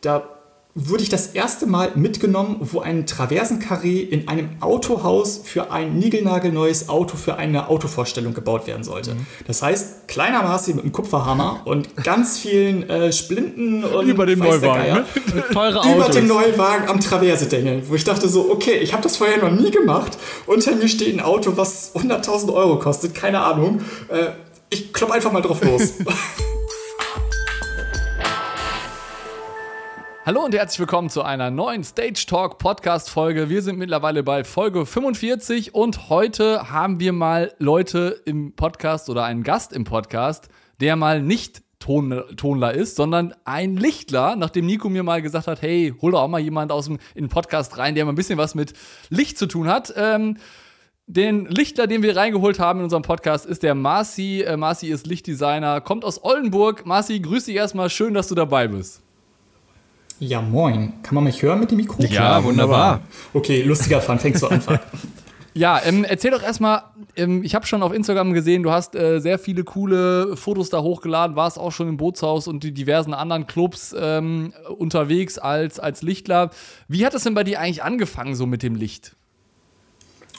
da wurde ich das erste Mal mitgenommen, wo ein Traversenkarree in einem Autohaus für ein niegelnagelneues Auto für eine Autovorstellung gebaut werden sollte. Mhm. Das heißt, kleiner Marci mit einem Kupferhammer und ganz vielen äh, Splinten und über dem Neuwagen, ne? teure Autos. über dem Neuwagen am Traverse dengeln, wo ich dachte so, okay, ich habe das vorher noch nie gemacht. Unter mir steht ein Auto, was 100.000 Euro kostet, keine Ahnung. Äh, ich klopp einfach mal drauf los. Hallo und herzlich willkommen zu einer neuen Stage Talk Podcast Folge. Wir sind mittlerweile bei Folge 45 und heute haben wir mal Leute im Podcast oder einen Gast im Podcast, der mal nicht Ton, Tonler ist, sondern ein Lichtler, nachdem Nico mir mal gesagt hat, hey, hol doch auch mal jemand aus dem in den Podcast rein, der mal ein bisschen was mit Licht zu tun hat. Ähm, den Lichtler, den wir reingeholt haben in unserem Podcast, ist der Marci. Äh, Marci ist Lichtdesigner, kommt aus Oldenburg. Marci, grüß dich erstmal. Schön, dass du dabei bist. Ja, moin. Kann man mich hören mit dem Mikro? Ja, wunderbar. Okay, lustiger Fun. Fängst du an. Ja, ähm, erzähl doch erstmal, ähm, ich habe schon auf Instagram gesehen, du hast äh, sehr viele coole Fotos da hochgeladen, warst auch schon im Bootshaus und die diversen anderen Clubs ähm, unterwegs als, als Lichtler. Wie hat es denn bei dir eigentlich angefangen, so mit dem Licht?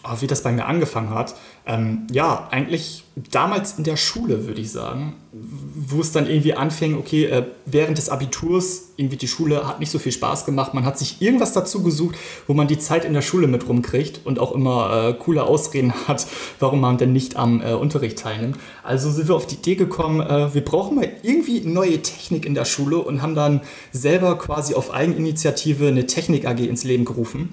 Oh, wie das bei mir angefangen hat. Ähm, ja, eigentlich damals in der Schule, würde ich sagen, wo es dann irgendwie anfing, okay, äh, während des Abiturs, irgendwie die Schule hat nicht so viel Spaß gemacht. Man hat sich irgendwas dazu gesucht, wo man die Zeit in der Schule mit rumkriegt und auch immer äh, coole Ausreden hat, warum man denn nicht am äh, Unterricht teilnimmt. Also sind wir auf die Idee gekommen, äh, wir brauchen mal irgendwie neue Technik in der Schule und haben dann selber quasi auf Eigeninitiative eine Technik AG ins Leben gerufen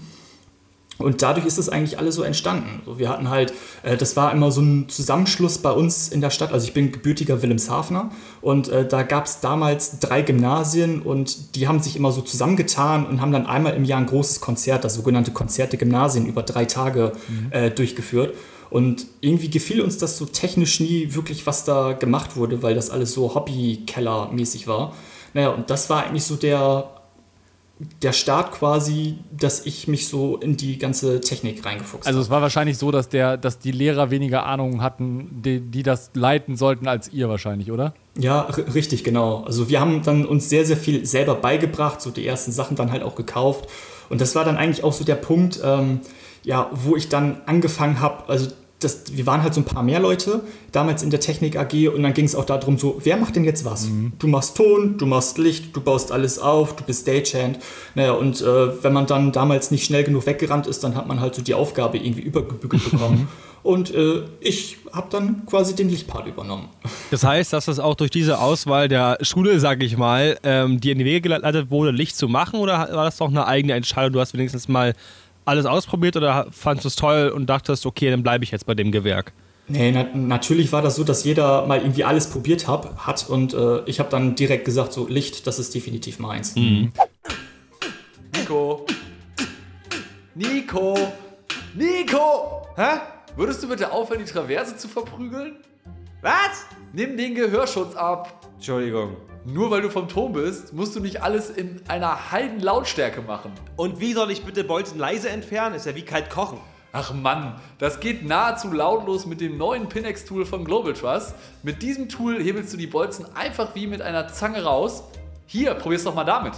und dadurch ist das eigentlich alles so entstanden. wir hatten halt, äh, das war immer so ein Zusammenschluss bei uns in der Stadt. Also ich bin gebürtiger Wilhelmshavener und äh, da gab es damals drei Gymnasien und die haben sich immer so zusammengetan und haben dann einmal im Jahr ein großes Konzert, das sogenannte Konzert der Gymnasien, über drei Tage mhm. äh, durchgeführt. Und irgendwie gefiel uns das so technisch nie wirklich, was da gemacht wurde, weil das alles so Hobbykeller-mäßig war. Naja, und das war eigentlich so der der Start quasi, dass ich mich so in die ganze Technik reingefuchst habe. Also es war wahrscheinlich so, dass, der, dass die Lehrer weniger Ahnung hatten, die, die das leiten sollten, als ihr wahrscheinlich, oder? Ja, richtig, genau. Also wir haben dann uns sehr, sehr viel selber beigebracht, so die ersten Sachen dann halt auch gekauft. Und das war dann eigentlich auch so der Punkt, ähm, ja, wo ich dann angefangen habe, also das, wir waren halt so ein paar mehr Leute damals in der Technik AG und dann ging es auch darum, so, wer macht denn jetzt was? Mhm. Du machst Ton, du machst Licht, du baust alles auf, du bist Stagehand. Naja, und äh, wenn man dann damals nicht schnell genug weggerannt ist, dann hat man halt so die Aufgabe irgendwie übergebügelt bekommen. und äh, ich habe dann quasi den Lichtpart übernommen. Das heißt, dass das auch durch diese Auswahl der Schule, sage ich mal, ähm, dir in die Wege geleitet wurde, Licht zu machen oder war das doch eine eigene Entscheidung? Du hast wenigstens mal alles ausprobiert oder fandest du es toll und dachtest, okay, dann bleibe ich jetzt bei dem Gewerk? Nee, na, natürlich war das so, dass jeder mal irgendwie alles probiert hab, hat und äh, ich habe dann direkt gesagt, so Licht, das ist definitiv meins. Mhm. Nico! Nico! Nico! Hä? Würdest du bitte aufhören, die Traverse zu verprügeln? Was? Nimm den Gehörschutz ab. Entschuldigung. Nur weil du vom Turm bist, musst du nicht alles in einer heiden Lautstärke machen. Und wie soll ich bitte Bolzen leise entfernen? Ist ja wie kalt kochen. Ach Mann, das geht nahezu lautlos mit dem neuen Pinex-Tool von Global Trust. Mit diesem Tool hebelst du die Bolzen einfach wie mit einer Zange raus. Hier, probier's doch mal damit.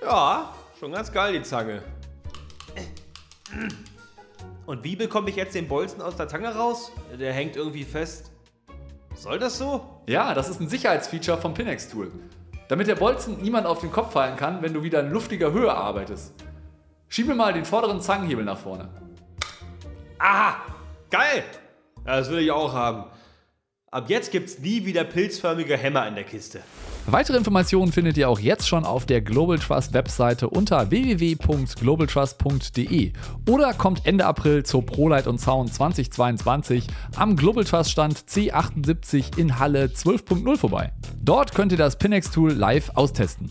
Ja, schon ganz geil die Zange. Und wie bekomme ich jetzt den Bolzen aus der Zange raus? Der hängt irgendwie fest. Soll das so? Ja, das ist ein Sicherheitsfeature vom Pinex-Tool. Damit der Bolzen niemand auf den Kopf fallen kann, wenn du wieder in luftiger Höhe arbeitest. Schiebe mal den vorderen Zangenhebel nach vorne. Aha! Geil! Ja, das will ich auch haben. Ab jetzt gibt's nie wieder pilzförmige Hämmer in der Kiste. Weitere Informationen findet ihr auch jetzt schon auf der Global Trust Webseite unter www.globaltrust.de oder kommt Ende April zur ProLight und Sound 2022 am Global Trust Stand C78 in Halle 12.0 vorbei. Dort könnt ihr das Pinex Tool live austesten.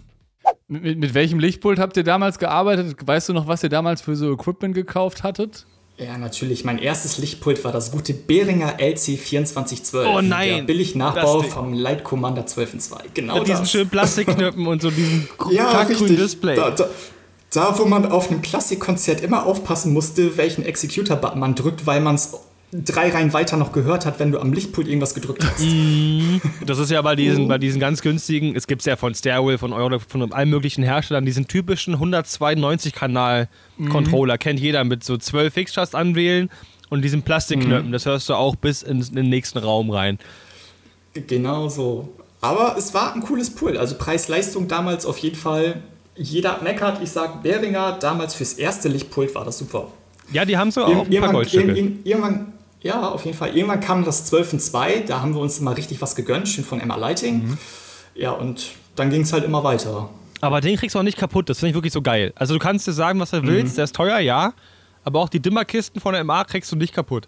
Mit, mit, mit welchem Lichtpult habt ihr damals gearbeitet? Weißt du noch, was ihr damals für so Equipment gekauft hattet? Ja, natürlich. Mein erstes Lichtpult war das gute Behringer LC2412. Oh nein! Der billig Nachbau vom Light Commander 12.2. Genau Mit diesen schönen Plastikknöpfen und so diesen ja, Display. Da, da, da, wo man auf einem Klassikkonzert immer aufpassen musste, welchen Executor-Button man drückt, weil man es drei Reihen weiter noch gehört hat, wenn du am Lichtpult irgendwas gedrückt hast. Das ist ja bei diesen, bei diesen ganz günstigen, es gibt es ja von Stairwell, von Euro, von allen möglichen Herstellern, diesen typischen 192-Kanal-Controller, kennt jeder mit so 12 Fixtures anwählen und diesen Plastikknöpfen. Das hörst du auch bis in, in den nächsten Raum rein. Genau so. Aber es war ein cooles Pool. Also Preis-Leistung damals auf jeden Fall. Jeder meckert, ich sag Behringer, damals fürs erste Lichtpult war das super. Ja, die haben so auch ein paar Goldstücke. irgendwann, ja, auf jeden Fall. Irgendwann kam das 12 in 2, da haben wir uns mal richtig was gegönnt, schön von Emma Lighting. Mhm. Ja, und dann ging es halt immer weiter. Aber den kriegst du auch nicht kaputt, das finde ich wirklich so geil. Also du kannst dir sagen, was du willst, der ist teuer, ja, aber auch die Dimmerkisten von der MA kriegst du nicht kaputt.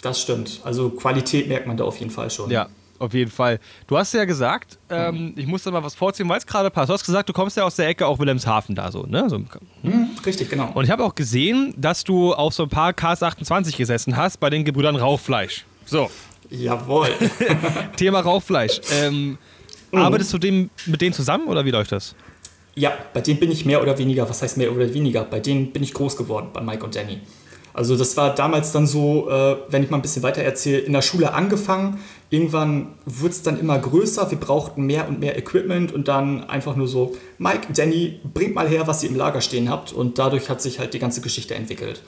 Das stimmt. Also Qualität merkt man da auf jeden Fall schon. Ja, auf jeden Fall. Du hast ja gesagt, ähm, ich muss da mal was vorziehen, weil es gerade passt. Du hast gesagt, du kommst ja aus der Ecke auch Wilhelmshaven da so, ne? So, Hm, richtig, genau. und ich habe auch gesehen, dass du auf so ein paar KS28 gesessen hast bei den Gebrüdern Rauchfleisch. So, Jawohl. Thema Rauchfleisch. Ähm, Arbeitest du dem, mit denen zusammen oder wie läuft das? ja, bei denen bin ich mehr oder weniger, was heißt mehr oder weniger? Bei denen bin ich groß geworden, bei Mike und Danny. Also das war damals dann so, äh, wenn ich mal ein bisschen weiter erzähle, in der Schule angefangen. Irgendwann wurde es dann immer größer. Wir brauchten mehr und mehr Equipment und dann einfach nur so, Mike, Danny, bringt mal her, was ihr im Lager stehen habt. Und dadurch hat sich halt die ganze Geschichte entwickelt.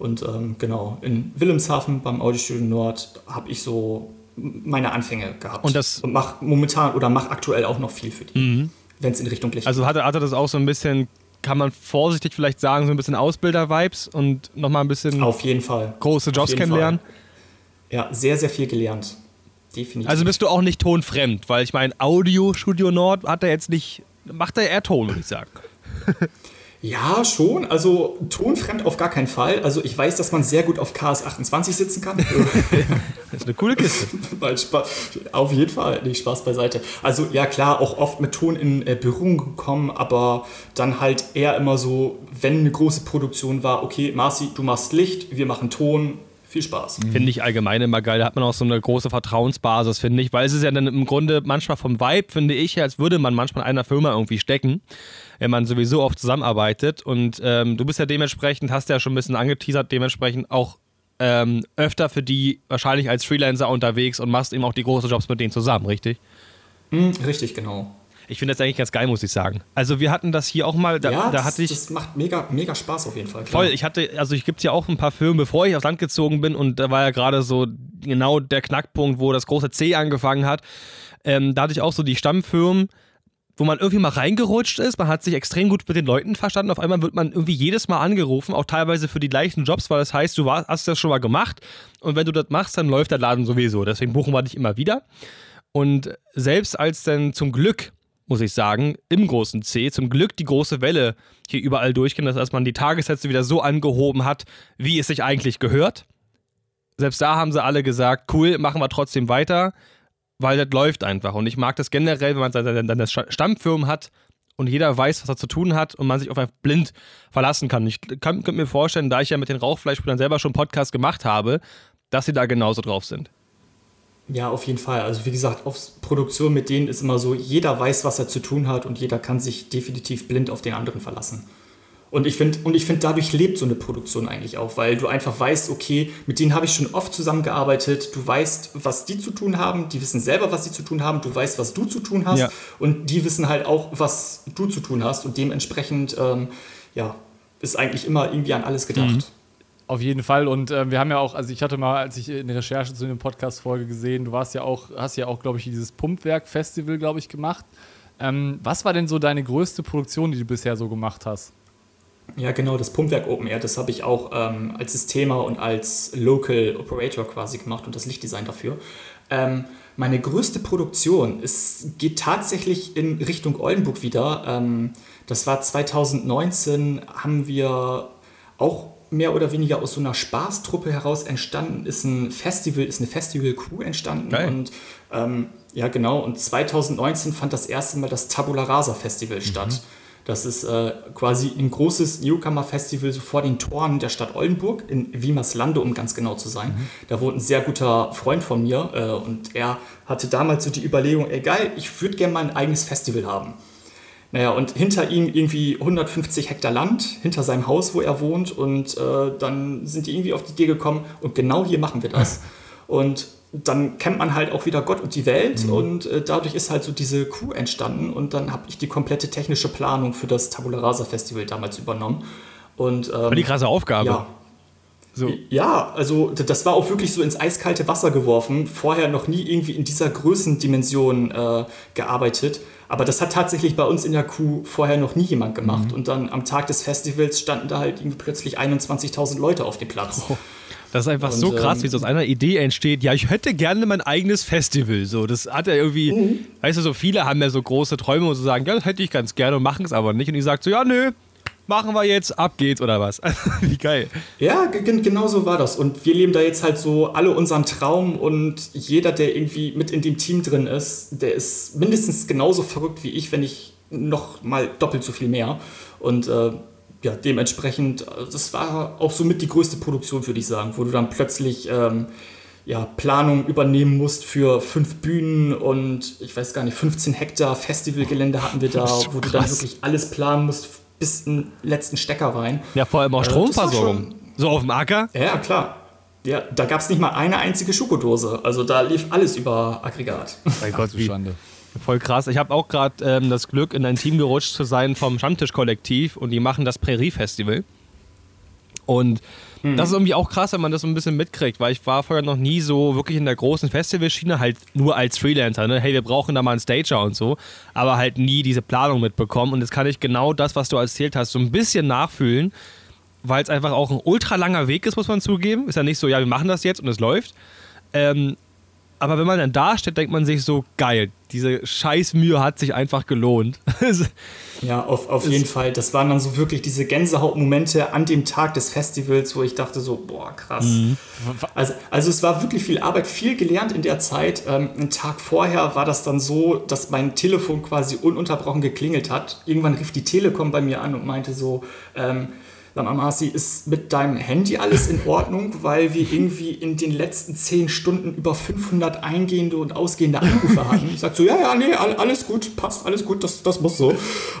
Und ähm, genau, in Wilhelmshaven beim Audiostudio Nord habe ich so meine Anfänge gehabt. Und das- und mach momentan oder mach aktuell auch noch viel für die, wenn es in Richtung Licht Also hatte, hatte das auch so ein bisschen, kann man vorsichtig vielleicht sagen, so ein bisschen Ausbilder-Vibes und nochmal ein bisschen Auf jeden Fall. große Jobs kennenlernen? Fall. Ja, sehr, sehr viel gelernt. Definitiv. Also bist du auch nicht tonfremd, weil ich meine, Audio Studio Nord hat er jetzt nicht, macht er eher Ton, würde ich sagen. ja, schon. Also tonfremd auf gar keinen Fall. Also ich weiß, dass man sehr gut auf KS28 sitzen kann. Das ist eine coole Kiste. Auf jeden Fall. Nee, Spaß beiseite. Also ja, klar, auch oft mit Ton in äh, Berührung gekommen, aber dann halt eher immer so, wenn eine große Produktion war, okay, Marci, du machst Licht, wir machen Ton. Viel Spaß. Finde ich allgemein immer geil. Da hat man auch so eine große Vertrauensbasis, finde ich. Weil es ist ja dann im Grunde manchmal vom Vibe, finde ich, als würde man manchmal in einer Firma irgendwie stecken, wenn man sowieso oft zusammenarbeitet. Und ähm, du bist ja dementsprechend, hast ja schon ein bisschen angeteasert, dementsprechend auch ähm, öfter für die wahrscheinlich als Freelancer unterwegs und machst eben auch die großen Jobs mit denen zusammen, richtig? Hm, richtig, genau. Ich finde das eigentlich ganz geil, muss ich sagen. Also wir hatten das hier auch mal, da, ja, da das, hatte ich... das macht mega, mega Spaß auf jeden Fall. klar. Voll, ich hatte, also ich gibt ja auch ein paar Firmen, bevor ich aufs Land gezogen bin und da war ja gerade so genau der Knackpunkt, wo das große C angefangen hat. Ähm, da hatte ich auch so die Stammfirmen, wo man irgendwie mal reingerutscht ist, man hat sich extrem gut mit den Leuten verstanden, auf einmal wird man irgendwie jedes Mal angerufen, auch teilweise für die gleichen Jobs, weil das heißt, du war, hast das schon mal gemacht und wenn du das machst, dann läuft der Laden sowieso, deswegen buchen wir dich immer wieder. Und selbst als dann zum Glück muss ich sagen, im großen C zum Glück die große Welle hier überall durchgehen, dass man die Tagessätze wieder so angehoben hat, wie es sich eigentlich gehört. Selbst da haben sie alle gesagt, cool, machen wir trotzdem weiter, weil das läuft einfach. Und ich mag das generell, wenn man das Stammfirmen hat und jeder weiß, was er zu tun hat und man sich auf einen blind verlassen kann. Ich könnte mir vorstellen, da ich ja mit den Rauchfleischbrüdern selber schon einen Podcast gemacht habe, dass sie da genauso drauf sind. Ja, auf jeden Fall. Also wie gesagt, auf Produktion mit denen ist immer so, jeder weiß, was er zu tun hat und jeder kann sich definitiv blind auf den anderen verlassen. Und ich finde, und ich finde, dadurch lebt so eine Produktion eigentlich auch, weil du einfach weißt, okay, mit denen habe ich schon oft zusammengearbeitet, du weißt, was die zu tun haben, die wissen selber, was sie zu tun haben, du weißt, was du zu tun hast Ja. und die wissen halt auch, was du zu tun hast und dementsprechend, ähm, ja, ist eigentlich immer irgendwie an alles gedacht. Auf jeden Fall. Und äh, wir haben ja auch, also ich hatte mal, als ich in der Recherche zu dem Podcast-Folge gesehen, du warst ja auch, hast ja auch, glaube ich, dieses Pumpwerk-Festival, glaube ich, gemacht. Ähm, was war denn so deine größte Produktion, die du bisher so gemacht hast? Ja, genau, das Pumpwerk Open Air, das habe ich auch ähm, als Systemer und als Local Operator quasi gemacht und das Lichtdesign dafür. Ähm, meine größte Produktion, es geht tatsächlich in Richtung Oldenburg wieder. Ähm, das war 2019, haben wir auch mehr oder weniger aus so einer Spaßtruppe heraus entstanden, ist ein Festival, ist eine Festival-Crew entstanden. Geil. Und ähm, ja, genau, und 2019 fand das erste Mal das Tabula Rasa Festival statt. Das ist äh, quasi ein großes Newcomer-Festival so vor den Toren der Stadt Oldenburg, in Wiemerslande, um ganz genau zu sein. Da wohnt ein sehr guter Freund von mir äh, und er hatte damals so die Überlegung, ey geil, ich würde gerne mal ein eigenes Festival haben. Naja, und hinter ihm irgendwie 150 Hektar Land, hinter seinem Haus, wo er wohnt. Und äh, dann sind die irgendwie auf die Idee gekommen, und genau hier machen wir das. Und dann kennt man halt auch wieder Gott und die Welt mhm. und äh, dadurch ist halt so diese Crew entstanden und dann habe ich die komplette technische Planung für das Tabula Rasa Festival damals übernommen. Und, ähm, war die krasse Aufgabe. Ja. So. Ja, also das war auch wirklich so ins eiskalte Wasser geworfen. Vorher noch nie irgendwie in dieser Größendimension äh, gearbeitet. Aber das hat tatsächlich bei uns in der Crew vorher noch nie jemand gemacht. Mhm. Und dann am Tag des Festivals standen da halt irgendwie plötzlich 21.000 Leute auf dem Platz. Oh. Das ist einfach und, so krass, ähm, wie es aus einer Idee entsteht. Ja, ich hätte gerne mein eigenes Festival. So, das hat ja irgendwie, mhm. weißt du, so viele haben ja so große Träume und so sagen, ja, das hätte ich ganz gerne und machen es aber nicht. Und ich sage so, ja, nö, machen wir jetzt, ab geht's oder was? wie geil. Ja, genau so war das. Und wir leben da jetzt halt so alle unseren Traum und jeder, der irgendwie mit in dem Team drin ist, der ist mindestens genauso verrückt wie ich, wenn nicht noch mal doppelt so viel mehr. Und äh, ja, dementsprechend, das war auch somit die größte Produktion, würde ich sagen, wo du dann plötzlich ähm, ja, Planung übernehmen musst für fünf Bühnen und ich weiß gar nicht, 15 Hektar Festivalgelände hatten wir da, so wo du dann wirklich alles planen musst bis in den letzten Stecker rein. Ja, vor allem auch äh, Stromversorgung. so auf dem Acker? Ja, klar. Ja, da gab es nicht mal eine einzige Schokodose. Also da lief alles über Aggregat. Mein Gott, wie Schande. Voll krass. Ich habe auch gerade ähm, das Glück, in ein Team gerutscht zu sein vom Stammtisch-Kollektiv und die machen das Prärie-Festival. Und mhm. das ist irgendwie auch krass, wenn man das so ein bisschen mitkriegt, weil ich war vorher noch nie so wirklich in der großen Festivalschiene, halt nur als Freelancer. Ne? Hey, wir brauchen da mal einen Stager und so, aber halt nie diese Planung mitbekommen. Und jetzt kann ich genau das, was du erzählt hast, so ein bisschen nachfühlen, weil es einfach auch ein ultra langer Weg ist, muss man zugeben. Ist ja nicht so, ja, wir machen das jetzt und es läuft. Ähm, aber wenn man dann da steht, denkt man sich so, geil, diese Scheißmühe hat sich einfach gelohnt. ja, auf, auf jeden Fall. Das waren dann so wirklich diese Gänsehautmomente an dem Tag des Festivals, wo ich dachte so, boah, krass. Mhm. Also, also es war wirklich viel Arbeit, viel gelernt in der Zeit. Ähm, einen Tag vorher war das dann so, dass mein Telefon quasi ununterbrochen geklingelt hat. Irgendwann rief die Telekom bei mir an und meinte so, ähm, Mal, Marci, ist mit deinem Handy alles in Ordnung, weil wir irgendwie in den letzten zehn Stunden über 500 eingehende und ausgehende Anrufe hatten? Ich sag so, ja, ja, nee, alles gut, passt, alles gut, das, das muss so.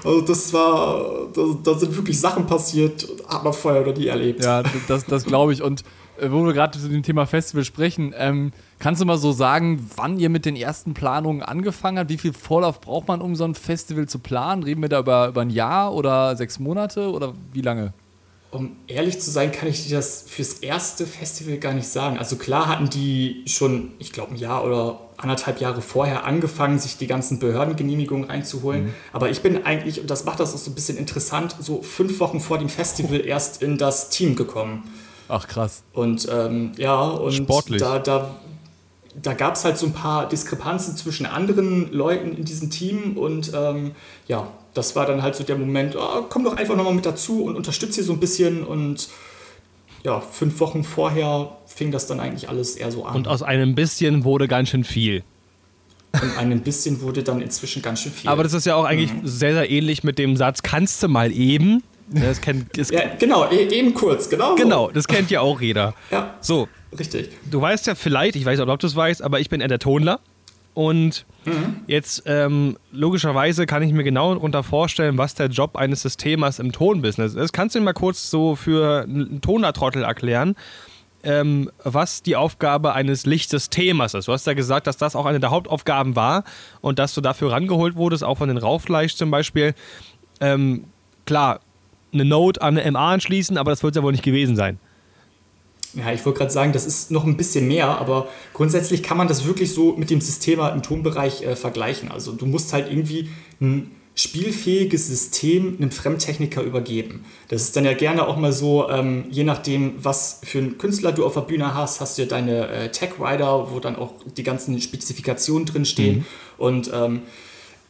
Also das war, da, sind wirklich Sachen passiert, hat man vorher noch nie erlebt. Ja, das, das glaube ich. Und äh, wo wir gerade zu dem Thema Festival sprechen, ähm, kannst du mal so sagen, wann ihr mit den ersten Planungen angefangen habt? Wie viel Vorlauf braucht man, um so ein Festival zu planen? Reden wir da über, über ein Jahr oder sechs Monate oder wie lange? Um ehrlich zu sein, kann ich dir das fürs erste Festival gar nicht sagen. Also klar hatten die schon, ich glaube, ein Jahr oder anderthalb Jahre vorher angefangen, sich die ganzen Behördengenehmigungen reinzuholen. Mhm. Aber ich bin eigentlich, und das macht das auch so ein bisschen interessant, so fünf Wochen vor dem Festival erst in das Team gekommen. Ach krass. Und ähm, ja, und Sportlich. da, da da gab es halt so ein paar Diskrepanzen zwischen anderen Leuten in diesem Team und ähm, ja, das war dann halt so der Moment, oh, komm doch einfach nochmal mit dazu und unterstütze hier so ein bisschen und ja, fünf Wochen vorher fing das dann eigentlich alles eher so an. Und aus einem bisschen wurde ganz schön viel. Und einem bisschen wurde dann inzwischen ganz schön viel. Aber das ist ja auch eigentlich mhm. sehr, sehr ähnlich mit dem Satz, kannst du mal eben. Das kennt, das ja, genau, e-, eben kurz, genau. Genau, das kennt ja auch jeder. Ja. So. Richtig. Du weißt ja vielleicht, ich weiß auch, ob du es weißt, aber ich bin eher der Tonler. Und mhm. jetzt ähm, logischerweise kann ich mir genau darunter vorstellen, was der Job eines Systemers im Tonbusiness ist. Kannst du mir mal kurz so für einen Tonertrottel erklären, ähm, was die Aufgabe eines Lichtsystemers ist? Du hast ja gesagt, dass das auch eine der Hauptaufgaben war und dass du dafür rangeholt wurdest, auch von den Rauchfleisch zum Beispiel. Ähm, klar, eine Note an eine MA anschließen, aber das wird es ja wohl nicht gewesen sein. Ja, ich wollte gerade sagen, das ist noch ein bisschen mehr, aber grundsätzlich kann man das wirklich so mit dem System im Tonbereich äh, vergleichen. Also du musst halt irgendwie ein spielfähiges System einem Fremdtechniker übergeben. Das ist dann ja gerne auch mal so, ähm, je nachdem, was für einen Künstler du auf der Bühne hast, hast du ja deine äh, Tech-Rider, wo dann auch die ganzen Spezifikationen drinstehen. Mhm. Und ähm,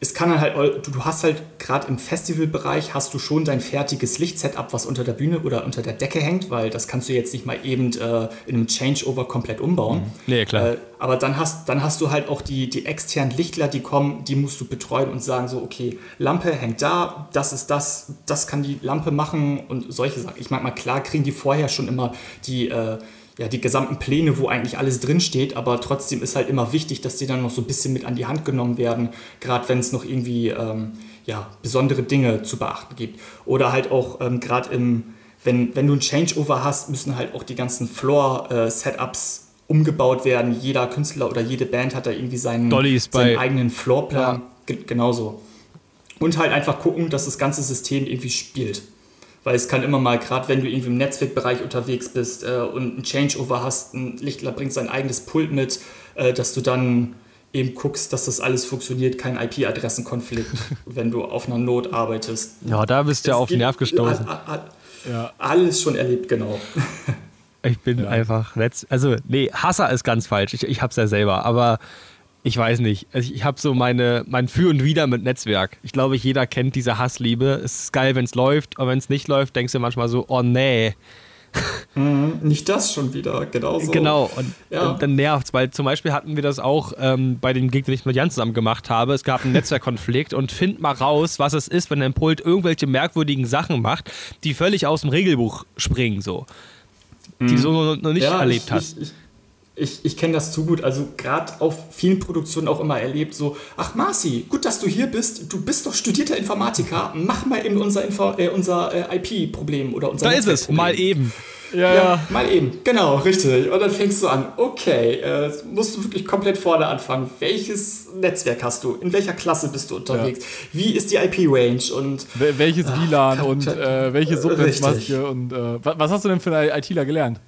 es kann dann halt, du, hast halt gerade im Festivalbereich hast du schon dein fertiges Lichtsetup, was unter der Bühne oder unter der Decke hängt, weil das kannst du jetzt nicht mal eben äh, in einem Changeover komplett umbauen. Mhm. Nee, klar. Äh, aber dann hast, dann hast du halt auch die, die externen Lichtler, die kommen, die musst du betreuen und sagen so, okay, Lampe hängt da, das ist das, das kann die Lampe machen und solche Sachen. Ich meine mal, klar kriegen die vorher schon immer die äh, ja, die gesamten Pläne, wo eigentlich alles drinsteht, aber trotzdem ist halt immer wichtig, dass die dann noch so ein bisschen mit an die Hand genommen werden, gerade wenn es noch irgendwie ähm, ja, besondere Dinge zu beachten gibt. Oder halt auch ähm, gerade im, wenn, wenn du ein Changeover hast, müssen halt auch die ganzen Floor-Setups äh, umgebaut werden. Jeder Künstler oder jede Band hat da irgendwie seinen, seinen eigenen Floorplan. Ja. Genauso. Und halt einfach gucken, dass das ganze System irgendwie spielt. Weil es kann immer mal, gerade wenn du irgendwie im Netzwerkbereich unterwegs bist äh, und ein Changeover hast, ein Lichtler bringt sein eigenes Pult mit, äh, dass du dann eben guckst, dass das alles funktioniert, kein IP-Adressenkonflikt, wenn du auf einer Not arbeitest. Ja, da bist du ja auf den Nerv gestoßen. Ja. Alles schon erlebt, genau. Ich bin ja. einfach letzt. Also, nee, Hasser ist ganz falsch. Ich, ich hab's ja selber, aber ich weiß nicht. Also ich habe so meine, mein Für und Wider mit Netzwerk. Ich glaube, jeder kennt diese Hassliebe. Es ist geil, wenn es läuft, aber wenn es nicht läuft, denkst du manchmal so, oh nee. Mhm, nicht das schon wieder, genau so. Genau, und, ja. und dann nervt es, weil zum Beispiel hatten wir das auch ähm, bei dem Gig, den ich mit Jan zusammen gemacht habe. Es gab einen Netzwerkkonflikt und find mal raus, was es ist, wenn dein Pult irgendwelche merkwürdigen Sachen macht, die völlig aus dem Regelbuch springen, so. Die du mhm. so noch nicht ja, erlebt ich, hast. Ich, ich, ich, ich kenne das zu gut. Also gerade auf vielen Produktionen auch immer erlebt, so, ach Marci, gut, dass du hier bist. Du bist doch studierter Informatiker. Mach mal eben unser, äh, unser äh, IP-Problem oder unser Da ist es, mal eben. Ja, ja, mal eben. Genau, richtig. Und dann fängst du an, okay, äh, musst du wirklich komplett vorne anfangen. Welches Netzwerk hast du? In welcher Klasse bist du unterwegs? Ja. Wie ist die IP-Range? Und welches WLAN und äh, welche Subnetzmaske und äh, was hast du denn für einen ITler gelernt?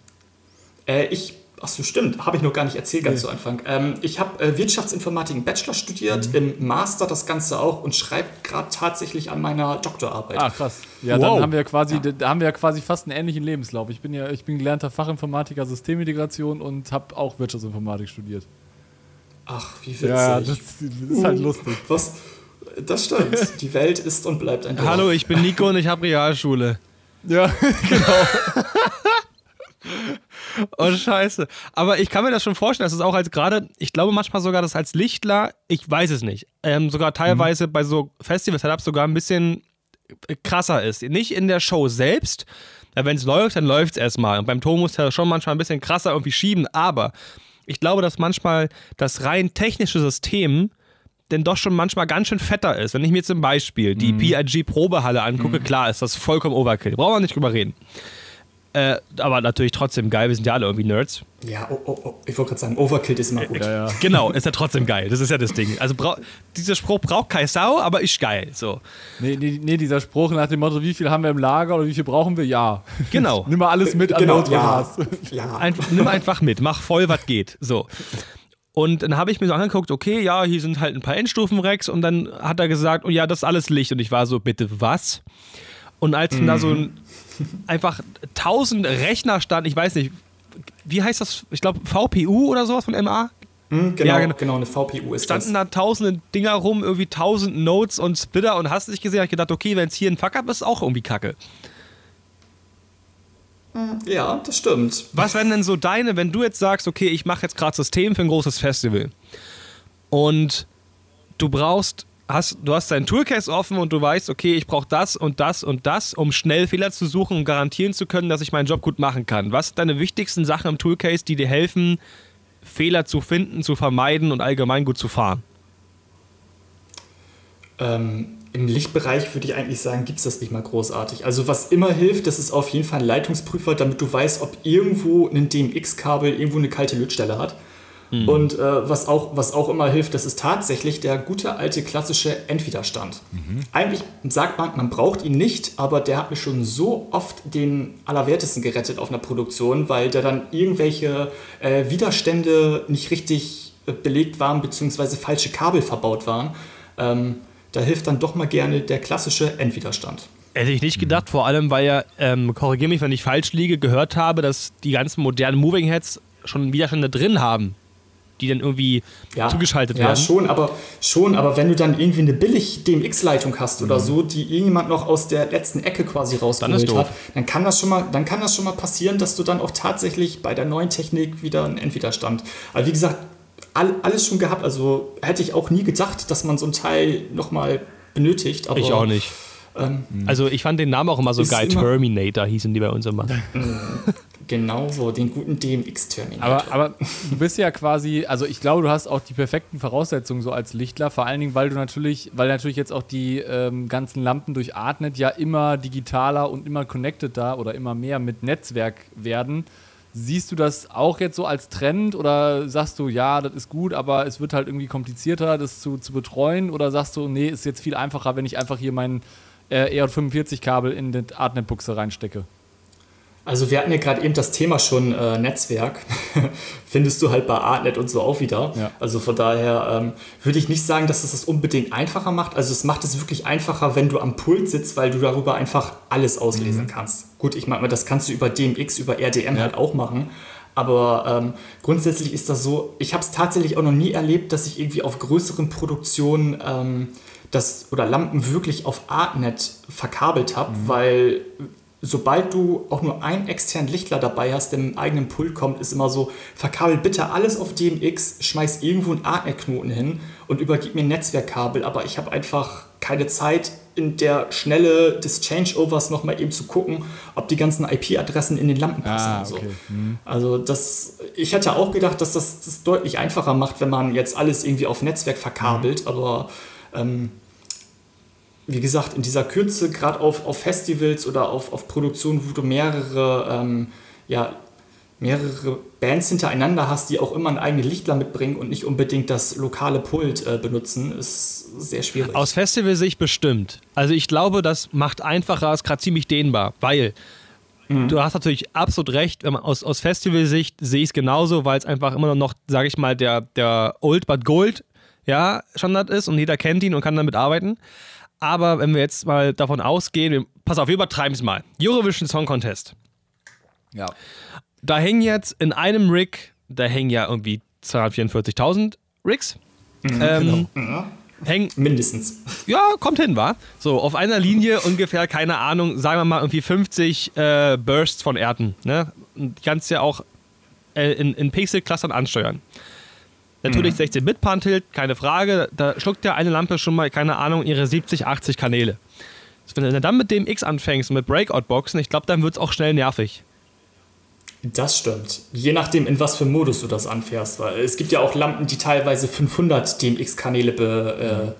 Äh, ich Ach so, stimmt. Habe ich noch gar nicht erzählt ganz nee. zu Anfang. Ähm, ich habe äh, Wirtschaftsinformatik im Bachelor studiert, mhm. im Master das Ganze auch und schreibe gerade tatsächlich an meiner Doktorarbeit. Ah, krass. Ja, wow. dann haben wir quasi, ja. da haben wir ja quasi fast einen ähnlichen Lebenslauf. Ich bin ja, ich bin gelernter Fachinformatiker Systemintegration und habe auch Wirtschaftsinformatik studiert. Ach, wie witzig. Ja, das, das ist halt uh, lustig. Was? Das stimmt. Die Welt ist und bleibt ein Dorf. Hallo, ich bin Nico und ich habe Realschule. Ja, genau. Oh, scheiße. Aber ich kann mir das schon vorstellen, dass es auch als gerade, ich glaube manchmal sogar, dass als Lichtler, ich weiß es nicht, ähm, sogar teilweise mhm. bei so Festival-Setups sogar ein bisschen krasser ist. Nicht in der Show selbst, wenn es läuft, dann läuft es erstmal. Und beim Ton muss er schon manchmal ein bisschen krasser irgendwie schieben, aber ich glaube, dass manchmal das rein technische System denn doch schon manchmal ganz schön fetter ist. Wenn ich mir zum Beispiel die mhm. PIG-Probehalle angucke, mhm. klar ist das vollkommen Overkill. Brauchen wir nicht drüber reden. Äh, aber natürlich trotzdem geil, wir sind ja alle irgendwie Nerds. Ja, oh, oh, oh. ich wollte gerade sagen, Overkill ist immer gut. Ja, ja. Genau, ist ja trotzdem geil, das ist ja das Ding. Also dieser Spruch braucht keine Sau, aber ist geil. So. Nee, nee, nee, dieser Spruch nach dem Motto, wie viel haben wir im Lager oder wie viel brauchen wir? Ja. Genau. nimm mal alles mit an genau, Notes, ja. ja. Einfach, nimm einfach mit, mach voll, was geht. So. Und dann habe ich mir so angeguckt, okay, ja, hier sind halt ein paar Endstufen-Racks und dann hat er gesagt, oh ja, das ist alles Licht. Und ich war so, bitte was? Und als dann mhm. da so ein einfach tausend Rechner standen, ich weiß nicht, wie heißt das? Ich glaube VPU oder sowas von MA? Mhm, genau, ja, genau, genau, eine VPU ist Standen das. da tausende Dinger rum, irgendwie tausend Nodes und Splitter und hast nicht gesehen, hab ich gedacht, okay, wenn es hier ein Fuck-up ist, auch irgendwie kacke. Mhm, ja, das stimmt. Was wären denn so deine, wenn du jetzt sagst, okay, ich mache jetzt gerade System für ein großes Festival und du brauchst hast, du hast deinen Toolcase offen und du weißt, okay, ich brauche das und das und das, um schnell Fehler zu suchen und garantieren zu können, dass ich meinen Job gut machen kann. Was sind deine wichtigsten Sachen im Toolcase, die dir helfen, Fehler zu finden, zu vermeiden und allgemein gut zu fahren? Ähm, Im Lichtbereich würde ich eigentlich sagen, gibt es das nicht mal großartig. Also was immer hilft, das ist auf jeden Fall ein Leitungsprüfer, damit du weißt, ob irgendwo ein DMX-Kabel irgendwo eine kalte Lötstelle hat. Mhm. Und äh, was, auch, was auch immer hilft, das ist tatsächlich der gute alte klassische Endwiderstand. Mhm. Eigentlich sagt man, man braucht ihn nicht, aber der hat mir schon so oft den Allerwertesten gerettet auf einer Produktion, weil der dann irgendwelche äh, Widerstände nicht richtig äh, belegt waren, beziehungsweise falsche Kabel verbaut waren. Ähm, da hilft dann doch mal gerne der klassische Endwiderstand. Hätte ich nicht gedacht, vor allem, weil ja, ähm, korrigiere mich, wenn ich falsch liege, gehört habe, dass die ganzen modernen Moving Heads schon Widerstände drin haben die dann irgendwie ja, zugeschaltet ja, werden. Ja, schon, aber schon, aber wenn du dann irgendwie eine billig DMX-Leitung hast mhm. oder so, die irgendjemand noch aus der letzten Ecke quasi rausgeholt hat, dann kann das schon mal, dann kann das schon mal passieren, dass du dann auch tatsächlich bei der neuen Technik wieder einen Endwiderstand. Aber wie gesagt, all, alles schon gehabt. Also hätte ich auch nie gedacht, dass man so ein Teil nochmal benötigt. Aber, ich auch nicht. Ähm, also ich fand den Namen auch immer so geil. Immer Terminator hießen die bei uns immer. Genau so, den guten DMX-Terminator. Aber, aber du bist ja quasi, also ich glaube, du hast auch die perfekten Voraussetzungen so als Lichtler, vor allen Dingen, weil du natürlich, weil natürlich jetzt auch die ähm, ganzen Lampen durch Artnet ja immer digitaler und immer connecteder oder immer mehr mit Netzwerk werden. Siehst du das auch jetzt so als Trend oder sagst du, ja, das ist gut, aber es wird halt irgendwie komplizierter, das zu, zu betreuen? Oder sagst du, nee, ist jetzt viel einfacher, wenn ich einfach hier mein äh, EJ45-Kabel in die Artnet-Buchse reinstecke? Also wir hatten ja gerade eben das Thema schon äh, Netzwerk. Findest du halt bei Artnet und so auch wieder. Ja. Also von daher ähm, würde ich nicht sagen, dass es das unbedingt einfacher macht. Also es macht es wirklich einfacher, wenn du am Pult sitzt, weil du darüber einfach alles auslesen mhm. kannst. Gut, ich meine, das kannst du über DMX, über RDM ja. halt auch machen. Aber ähm, grundsätzlich ist das so, ich habe es tatsächlich auch noch nie erlebt, dass ich irgendwie auf größeren Produktionen ähm, das oder Lampen wirklich auf Artnet verkabelt habe, mhm. weil sobald du auch nur einen externen Lichtler dabei hast, der mit einem eigenen Pult kommt, ist immer so, verkabel bitte alles auf DMX, schmeiß irgendwo einen Artnet-Knoten hin und übergib mir ein Netzwerkkabel, aber ich habe einfach keine Zeit in der Schnelle des Changeovers nochmal eben zu gucken, ob die ganzen IP-Adressen in den Lampen passen. Ah, okay. so. mhm. Also das, ich hätte auch gedacht, dass das, das deutlich einfacher macht, wenn man jetzt alles irgendwie auf Netzwerk verkabelt, mhm. aber ähm, wie gesagt, in dieser Kürze, gerade auf, auf Festivals oder auf, auf Produktionen, wo du mehrere, ähm, ja, mehrere Bands hintereinander hast, die auch immer ein eigenes Lichtler mitbringen und nicht unbedingt das lokale Pult äh, benutzen, ist sehr schwierig. Aus Festivalsicht bestimmt. Also ich glaube, das macht einfacher, ist gerade ziemlich dehnbar, weil mhm. du hast natürlich absolut recht, aus, aus Festivalsicht sehe ich es genauso, weil es einfach immer noch, sage ich mal, der, der Old but Gold ja, Standard ist und jeder kennt ihn und kann damit arbeiten. Aber wenn wir jetzt mal davon ausgehen, pass auf, wir übertreiben es mal. Eurovision Song Contest. Ja. Da hängen jetzt in einem Rig, da hängen ja irgendwie 244.000 Rigs. Mhm, ähm, genau. Hängen, Mindestens. Ja, kommt hin, wa? So, auf einer Linie ungefähr, keine Ahnung, sagen wir mal irgendwie 50 äh, Bursts von Erden. Ne? Kannst ja auch äh, in, in Pixel-Clustern ansteuern. Natürlich mhm. 16-Bit-Pan-Tilt, keine Frage. Da schluckt ja eine Lampe schon mal, keine Ahnung, ihre 70, 80 Kanäle. Wenn du dann mit dem X anfängst, mit Breakout-Boxen, ich glaube, dann wird es auch schnell nervig. Das stimmt. Je nachdem, in was für Modus du das anfährst. Weil es gibt ja auch Lampen, die teilweise 500 DMX-Kanäle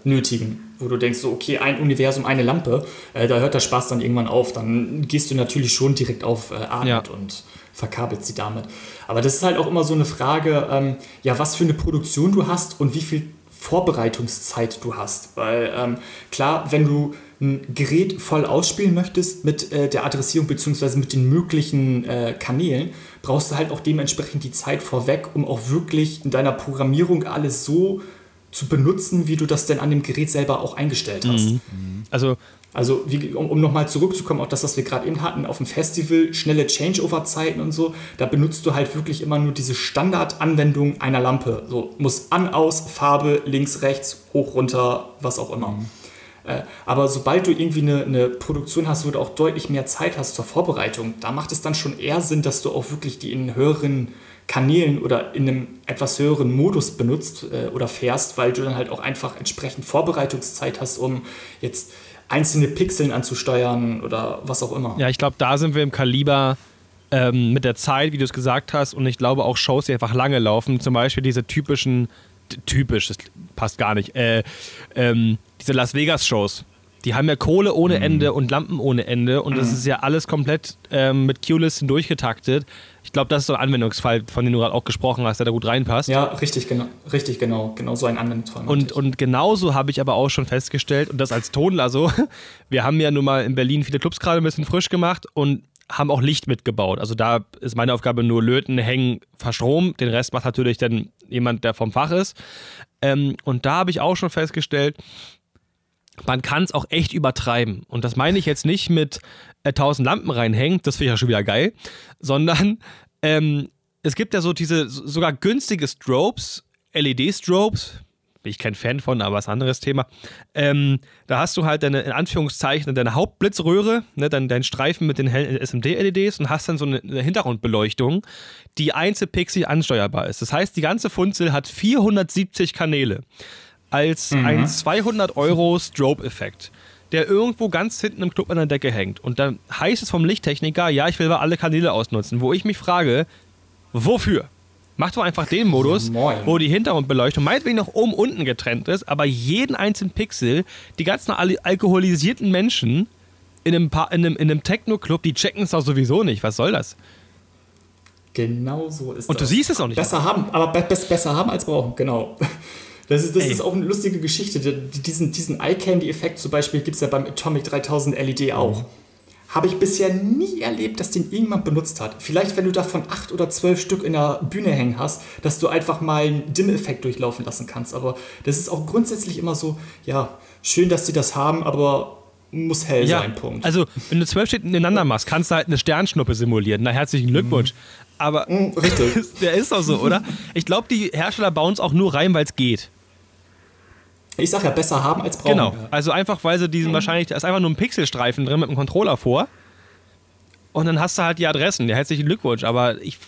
benötigen. Äh, wo du denkst, so, okay, ein Universum, eine Lampe, äh, da hört der Spaß dann irgendwann auf. Dann gehst du natürlich schon direkt auf äh, Arnet ja. und verkabelt sie damit. Aber das ist halt auch immer so eine Frage, ähm, ja, was für eine Produktion du hast und wie viel Vorbereitungszeit du hast. Weil ähm, klar, wenn du ein Gerät voll ausspielen möchtest mit äh, der Adressierung bzw. mit den möglichen äh, Kanälen, brauchst du halt auch dementsprechend die Zeit vorweg, um auch wirklich in deiner Programmierung alles so zu benutzen, wie du das denn an dem Gerät selber auch eingestellt hast. Mhm. Also also wie, um, um nochmal zurückzukommen auf das, was wir gerade eben hatten, auf dem Festival, schnelle Changeover-Zeiten und so, da benutzt du halt wirklich immer nur diese Standardanwendung einer Lampe. So muss an, aus, Farbe, links, rechts, hoch, runter, was auch immer. Mhm. Äh, aber sobald du irgendwie eine, eine, Produktion hast, wo du auch deutlich mehr Zeit hast zur Vorbereitung, da macht es dann schon eher Sinn, dass du auch wirklich die in höheren Kanälen oder in einem etwas höheren Modus benutzt äh, oder fährst, weil du dann halt auch einfach entsprechend Vorbereitungszeit hast, um jetzt einzelne Pixeln anzusteuern oder was auch immer. Ja, ich glaube, da sind wir im Kaliber ähm, mit der Zeit, wie du es gesagt hast, und ich glaube auch Shows, die einfach lange laufen, zum Beispiel diese typischen, typisch, das passt gar nicht, äh, ähm, diese Las Vegas-Shows. Die haben ja Kohle ohne mhm. Ende und Lampen ohne Ende und mhm. das ist ja alles komplett ähm, mit Q-Listen durchgetaktet. Ich glaube, das ist so ein Anwendungsfall, von dem du gerade auch gesprochen hast, der da gut reinpasst. Ja, richtig, genau. Richtig, genau. Genau so ein Anwendungsfall. Und, und genauso habe ich aber auch schon festgestellt, und das als Tonler so, wir haben ja nun mal in Berlin viele Clubs gerade ein bisschen frisch gemacht und haben auch Licht mitgebaut. Also da ist meine Aufgabe nur löten, hängen, verstrom. Den Rest macht natürlich dann jemand, der vom Fach ist. Ähm, und da habe ich auch schon festgestellt, man kann es auch echt übertreiben. Und das meine ich jetzt nicht mit äh, 1000 Lampen reinhängen, das finde ich ja schon wieder geil, sondern ähm, es gibt ja so diese sogar günstige Strobes, LED-Strobes, bin ich kein Fan von, aber ist ein anderes Thema. Ähm, da hast du halt deine, in Anführungszeichen, deine Hauptblitzröhre, ne, dann deinen Streifen mit den hellen SMD-LEDs und hast dann so eine, Hintergrundbeleuchtung, die einzelpixelig ansteuerbar ist. Das heißt, die ganze Funzel hat 470 Kanäle als mhm. ein 200 Euro Strobe-Effekt. der irgendwo ganz hinten im Club an der Decke hängt. Und dann heißt es vom Lichttechniker, ja, ich will mal alle Kanäle ausnutzen. Wo ich mich frage, wofür? Mach doch einfach den Modus, Ja, wo die Hintergrundbeleuchtung meinetwegen noch oben unten getrennt ist, aber jeden einzelnen Pixel, die ganzen al alkoholisierten Menschen in einem, Pa- in einem, in einem Techno-Club, die checken es doch sowieso nicht. Was soll das? Genau so ist Und du das. siehst es auch nicht. Besser haben, aber be be besser haben als brauchen, genau. Das ist, das Ey. ist auch eine lustige Geschichte. Die- Diesen, diesen Eye-Candy-Effekt zum Beispiel gibt es ja beim Atomic 3000 LED auch. Habe ich bisher nie erlebt, dass den irgendjemand benutzt hat. Vielleicht, wenn du davon acht oder zwölf Stück in der Bühne hängen hast, dass du einfach mal einen Dim-Effekt durchlaufen lassen kannst. Aber das ist auch grundsätzlich immer so, ja, schön, dass die das haben, aber muss hell Ja, sein, Punkt. also wenn du zwölf Städte ineinander machst, kannst du halt eine Sternschnuppe simulieren. Na, herzlichen Glückwunsch. Aber Mm, richtig. der ist doch so, oder? Ich glaube, die Hersteller bauen es auch nur rein, weil es geht. Ich sag ja, besser haben als brauchen. Genau. Also einfach, weil sie diesen wahrscheinlich, da ist einfach nur ein Pixelstreifen drin mit einem Controller vor. Und dann hast du halt die Adressen. Ja, herzlichen Glückwunsch. Aber ich,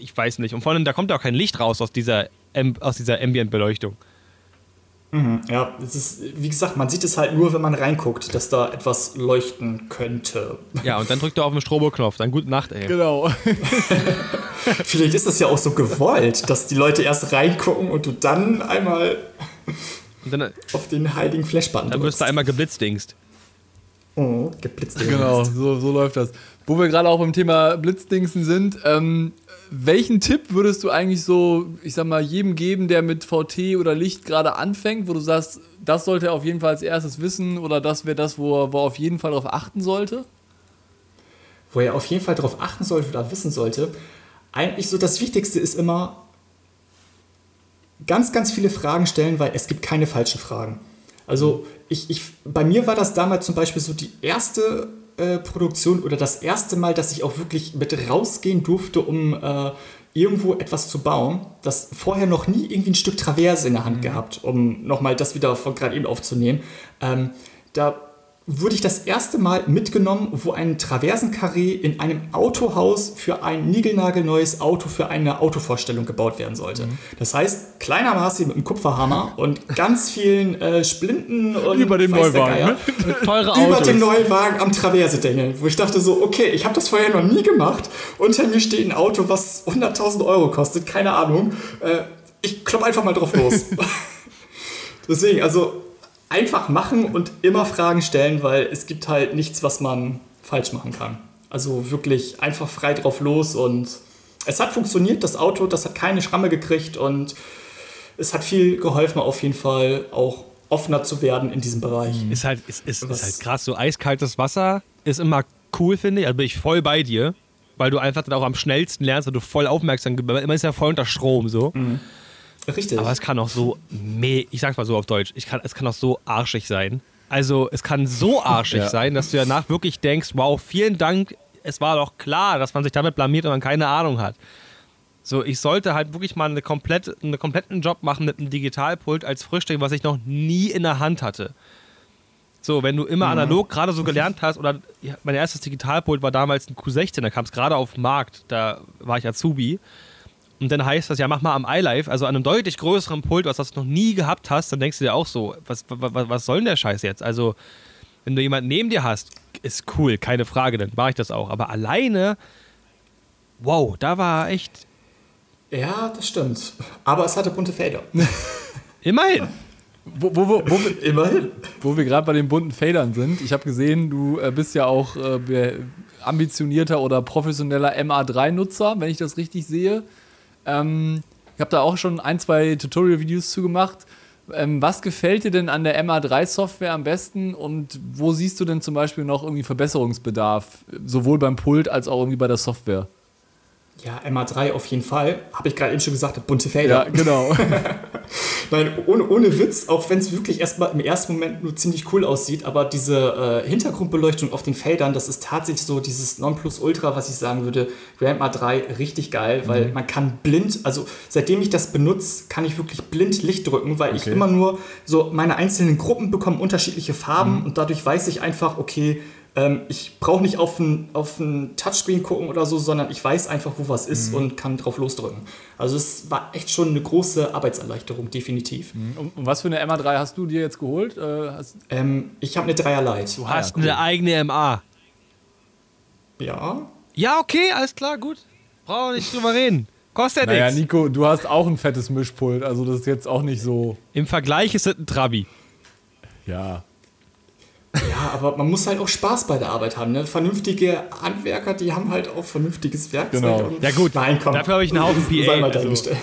ich weiß nicht. Und vor allem, da kommt ja auch kein Licht raus aus dieser, aus dieser Ambient-Beleuchtung. Ja, es ist, wie gesagt, man sieht es halt nur, wenn man reinguckt, dass da etwas leuchten könnte. Ja, und dann drückt er auf den Strobo-Knopf. Dann gute Nacht, ey. Genau. Vielleicht ist das ja auch so gewollt, dass die Leute erst reingucken und du dann einmal Und dann, auf den heiligen Flashbutton dann wirst du einmal geblitzdingst. Oh, geblitzt. Genau, so, so läuft das. Wo wir gerade auch beim Thema Blitzdingsen sind, ähm, welchen Tipp würdest du eigentlich so, ich sag mal, jedem geben, der mit VT oder Licht gerade anfängt, wo du sagst, das sollte er auf jeden Fall als erstes wissen oder das wäre das, wo er, wo er auf jeden Fall darauf achten sollte? Wo er auf jeden Fall darauf achten sollte oder wissen sollte. Eigentlich so das Wichtigste ist immer ganz, ganz viele Fragen stellen, weil es gibt keine falschen Fragen. Also ich, ich, bei mir war das damals zum Beispiel so die erste äh, Produktion oder das erste Mal, dass ich auch wirklich mit rausgehen durfte, um äh, irgendwo etwas zu bauen. Das vorher noch nie irgendwie ein Stück Traverse in der Hand gehabt, um nochmal das wieder von gerade eben aufzunehmen. Ähm, da wurde ich das erste Mal mitgenommen, wo ein Traversenkarree in einem Autohaus für ein niegelnagelneues Auto für eine Autovorstellung gebaut werden sollte. Das heißt, kleiner Maße mit einem Kupferhammer und ganz vielen äh, Splinten und Über dem Neuwagen, Geier. ne? Teure Über Autos. den Neuwagen am Traverse dengeln, wo ich dachte so, okay, ich habe das vorher noch nie gemacht. Unter mir steht ein Auto, was 100.000 Euro kostet, keine Ahnung. Äh, ich klopp einfach mal drauf los. Deswegen, also einfach machen und immer Fragen stellen, weil es gibt halt nichts, was man falsch machen kann. Also wirklich einfach frei drauf los und es hat funktioniert, das Auto, das hat keine Schramme gekriegt und es hat viel geholfen, auf jeden Fall auch offener zu werden in diesem Bereich. Ist halt, ist, ist, Was- ist halt krass. So eiskaltes Wasser ist immer cool, finde ich. Also bin ich voll bei dir. Weil du einfach dann auch am schnellsten lernst, weil du voll aufmerksam bist. Immer ist ja voll unter Strom so. Richtig. Aber es kann auch so, ich sag's mal so auf Deutsch, ich kann, es kann auch so arschig sein. Also es kann so arschig Ja. sein, dass du danach wirklich denkst, wow, vielen Dank, es war doch klar, dass man sich damit blamiert und man keine Ahnung hat. So, ich sollte halt wirklich mal eine komplett, einen kompletten Job machen mit einem Digitalpult als Frühstück, was ich noch nie in der Hand hatte. So, wenn du immer analog gerade so gelernt hast, oder mein erstes Digitalpult war damals ein Q16, da kam es gerade auf den Markt, da war ich Azubi. Und dann heißt das, ja, mach mal am iLife, also an einem deutlich größeren Pult, was du noch nie gehabt hast, dann denkst du dir auch so, was, was, was soll denn der Scheiß jetzt? Also, wenn du jemanden neben dir hast, ist cool, keine Frage, dann mache ich das auch. Aber alleine, wow, da war echt, ja, das stimmt. Aber es hatte bunte Fader. immerhin. Wo, wo, wo, wo, wir- Immerhin. wo wir gerade bei den bunten Fadern sind, ich habe gesehen, du äh, bist ja auch äh, ambitionierter oder professioneller MA3-Nutzer, wenn ich das richtig sehe. Ähm, ich habe da auch schon ein, zwei Tutorial-Videos zu gemacht. Ähm, was gefällt dir denn an der MA3-Software am besten und wo siehst du denn zum Beispiel noch irgendwie Verbesserungsbedarf, sowohl beim Pult als auch irgendwie bei der Software? Ja, MA3 auf jeden Fall. Habe ich gerade eben schon gesagt, bunte Fader. genau. Nein, ohne, ohne Witz, auch wenn es wirklich erstmal im ersten Moment nur ziemlich cool aussieht, aber diese äh, Hintergrundbeleuchtung auf den Feldern, das ist tatsächlich so dieses Nonplusultra, was ich sagen würde, Grandma 3 richtig geil, weil man kann blind, also seitdem ich das benutze, kann ich wirklich blind Licht drücken, weil ich Okay. immer nur so meine einzelnen Gruppen bekommen unterschiedliche Farben und dadurch weiß ich einfach, okay, Ähm, ich brauche nicht auf ein, auf ein Touchscreen gucken oder so, sondern ich weiß einfach, wo was ist mhm. und kann drauf losdrücken. Also es war echt schon eine große Arbeitserleichterung, definitiv. Mhm. Und, und, was für eine MA3 hast du dir jetzt geholt? Äh, ähm, ich habe eine 3er Lite. Du hast ah, ja, cool. eine eigene MA. Ja. Ja, okay, alles klar, gut. Brauchen wir nicht drüber reden. Kostet ja naja, nichts. Nico, du hast auch ein fettes Mischpult, also das ist jetzt auch nicht so. Im Vergleich ist es ein Trabi. Ja. Ja, aber man muss halt auch Spaß bei der Arbeit haben. Ne? Vernünftige Handwerker, die haben halt auch vernünftiges Werkzeug. Genau. ja gut, Nein, komm. dafür habe ich einen Haufen PA. Also.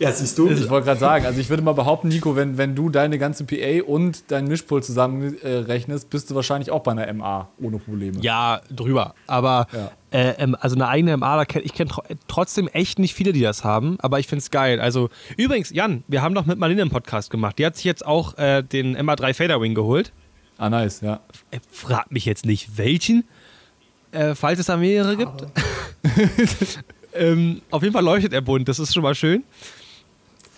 Ja, siehst du. Ich wollte gerade sagen, also ich würde mal behaupten, Nico, wenn, wenn du deine ganze PA und dein Mischpult zusammenrechnest, äh, bist du wahrscheinlich auch bei einer MA ohne Probleme. Ja, drüber. Aber ja. äh, ähm, also eine eigene MA, ich kenne trotzdem echt nicht viele, die das haben, aber ich finde es geil. Also übrigens, Jan, wir haben doch mit Marlene einen Podcast gemacht. Die hat sich jetzt auch äh, den MA3 Faderwing geholt. Ah, nice, ja. Äh, frag mich jetzt nicht, welchen, äh, falls es da mehrere gibt. ähm, auf jeden Fall leuchtet er bunt, das ist schon mal schön.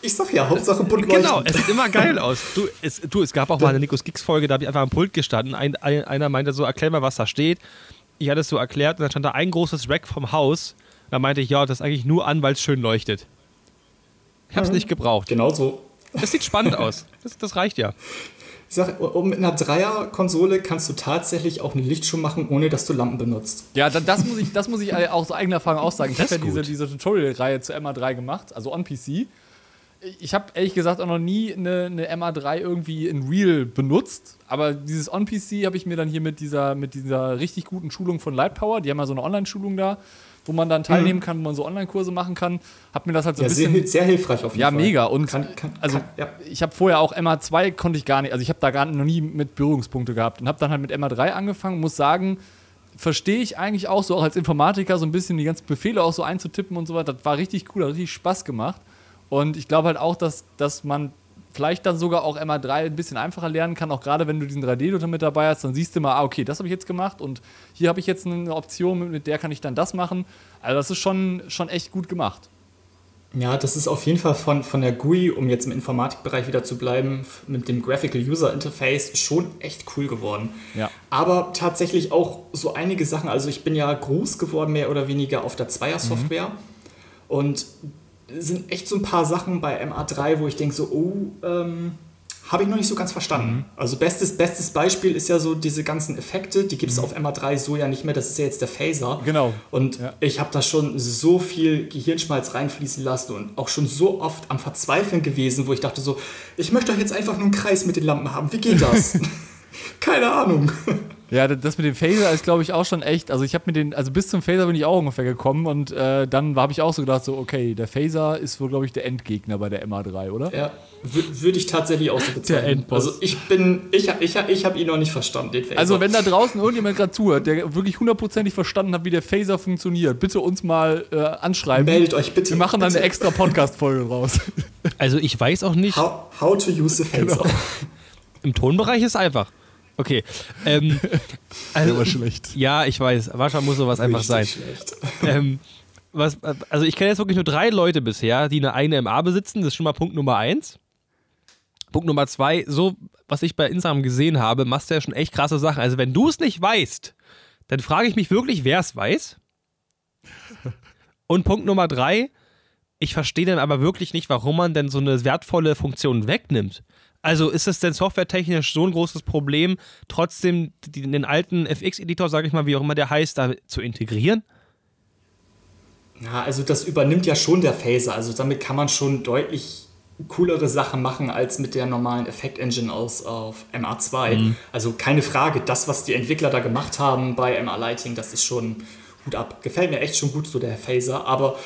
Ich sag ja, Hauptsache bunt Genau, es sieht immer geil aus. Du es, du, es gab auch mal eine Nikos Geeks Folge, da habe ich einfach am Pult gestanden. Ein, ein, einer meinte so, erklär mal, was da steht. Ich hatte es so erklärt und dann stand da ein großes Rack vom Haus. Da meinte ich, ja, das ist eigentlich nur an, weil es schön leuchtet. Ich habe es mhm. nicht gebraucht. Genau so. Das sieht spannend aus. Das, das reicht ja. Ich sag, mit einer Dreier-Konsole kannst du tatsächlich auch eine Lichtshow machen, ohne dass du Lampen benutzt. Ja, das muss ich, das muss ich aus eigener Erfahrung auch sagen. Ich habe ja diese, diese Tutorial-Reihe zu MA3 gemacht, also on PC ich habe ehrlich gesagt auch noch nie eine, eine MA3 irgendwie in Real benutzt, aber dieses On-PC habe ich mir dann hier mit dieser, mit dieser richtig guten Schulung von Lightpower, die haben ja so eine Online-Schulung da, wo man dann teilnehmen mhm. kann, wo man so Online-Kurse machen kann, habe mir das halt so ja, ein bisschen... Sehr, sehr hilfreich auf jeden ja, Fall. Ja, mega. Und kann, kann, also kann, ja. ich habe vorher auch MA2 konnte ich gar nicht, also ich habe da gar noch nie mit Berührungspunkte gehabt und habe dann halt mit MA3 angefangen, muss sagen, verstehe ich eigentlich auch so, auch als Informatiker so ein bisschen die ganzen Befehle auch so einzutippen und so weiter. Das war richtig cool, hat richtig Spaß gemacht. Und ich glaube halt auch, dass, dass man vielleicht dann sogar auch MA3 ein bisschen einfacher lernen kann, auch gerade wenn du diesen 3D-Looter mit dabei hast, dann siehst du mal, ah, okay, das habe ich jetzt gemacht und hier habe ich jetzt eine Option, mit der kann ich dann das machen. Also das ist schon, schon echt gut gemacht. Ja, das ist auf jeden Fall von, von der GUI, um jetzt im Informatikbereich wieder zu bleiben, mit dem Graphical User Interface schon echt cool geworden. Ja. Aber tatsächlich auch so einige Sachen, also ich bin ja groß geworden, mehr oder weniger auf der Zweier-Software. Mhm. Und sind echt so ein paar Sachen bei MA3, wo ich denke so, oh, ähm, habe ich noch nicht so ganz verstanden. Mhm. Also bestes, bestes Beispiel ist ja so diese ganzen Effekte, die gibt es mhm. auf MA3 so ja nicht mehr, das ist ja jetzt der Phaser. Genau. Und ja. ich habe da schon so viel Gehirnschmalz reinfließen lassen und auch schon so oft am Verzweifeln gewesen, wo ich dachte so, ich möchte doch jetzt einfach nur einen Kreis mit den Lampen haben, wie geht das? Keine Ahnung. Ja, das mit dem Phaser ist, glaube ich, auch schon echt. Also ich habe mit den, also bis zum Phaser bin ich auch ungefähr gekommen und äh, dann habe ich auch so gedacht, so, okay, der Phaser ist wohl, glaube ich, der Endgegner bei der MA3, oder? Ja, würde ich tatsächlich auch so bezeichnen. Der Endboss. Also ich bin, ich, ich, ich habe ihn noch nicht verstanden, den Phaser. Also wenn da draußen irgendjemand gerade zuhört, der wirklich hundertprozentig verstanden hat, wie der Phaser funktioniert, bitte uns mal äh, anschreiben. Meldet euch bitte. Wir machen dann eine extra Podcast-Folge raus. Also ich weiß auch nicht. How, how to use the Phaser. Genau. Im Tonbereich ist einfach. Okay. Ähm, also, war schlecht. Ja, ich weiß. Wahrscheinlich muss sowas einfach sein. Ähm, was, also ich kenne jetzt wirklich nur drei Leute bisher, die eine eigene MA besitzen. Das ist schon mal Punkt Nummer eins. Punkt Nummer zwei, so was ich bei Instagram gesehen habe, machst du ja schon echt krasse Sachen. Also wenn du es nicht weißt, dann frage ich mich wirklich, wer es weiß. Und Punkt Nummer drei, ich verstehe dann aber wirklich nicht, warum man denn so eine wertvolle Funktion wegnimmt. Also ist es denn softwaretechnisch so ein großes Problem, trotzdem den alten FX-Editor, sage ich mal, wie auch immer der heißt, da zu integrieren? Ja, also das übernimmt ja schon der Phaser. Also damit kann man schon deutlich coolere Sachen machen als mit der normalen Effekt-Engine aus auf MA2. Mhm. Also keine Frage, das, was die Entwickler da gemacht haben bei MA Lighting, das ist schon gut ab. Gefällt mir echt schon gut so der Phaser, aber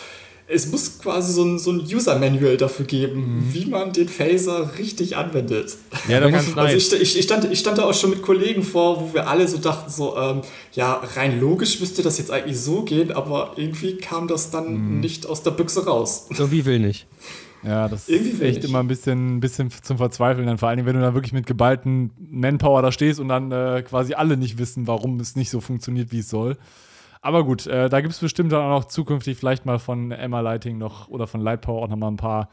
es muss quasi so ein, so ein User-Manual dafür geben, mhm. wie man den Phaser richtig anwendet. Ja, da ganz also ich, ich, ich, stand, ich stand da auch schon mit Kollegen vor, wo wir alle so dachten, so, ähm, ja, rein logisch müsste das jetzt eigentlich so gehen, aber irgendwie kam das dann mhm. nicht aus der Büchse raus. So wie will nicht. Ja, das Irgendwie ist echt immer ein bisschen, bisschen zum Verzweifeln. Dann vor allem, wenn du dann wirklich mit geballten Manpower da stehst und dann äh, quasi alle nicht wissen, warum es nicht so funktioniert, wie es soll. Aber gut, äh, da gibt es bestimmt dann auch noch zukünftig vielleicht mal von Emma Lighting noch oder von Lightpower auch noch mal ein paar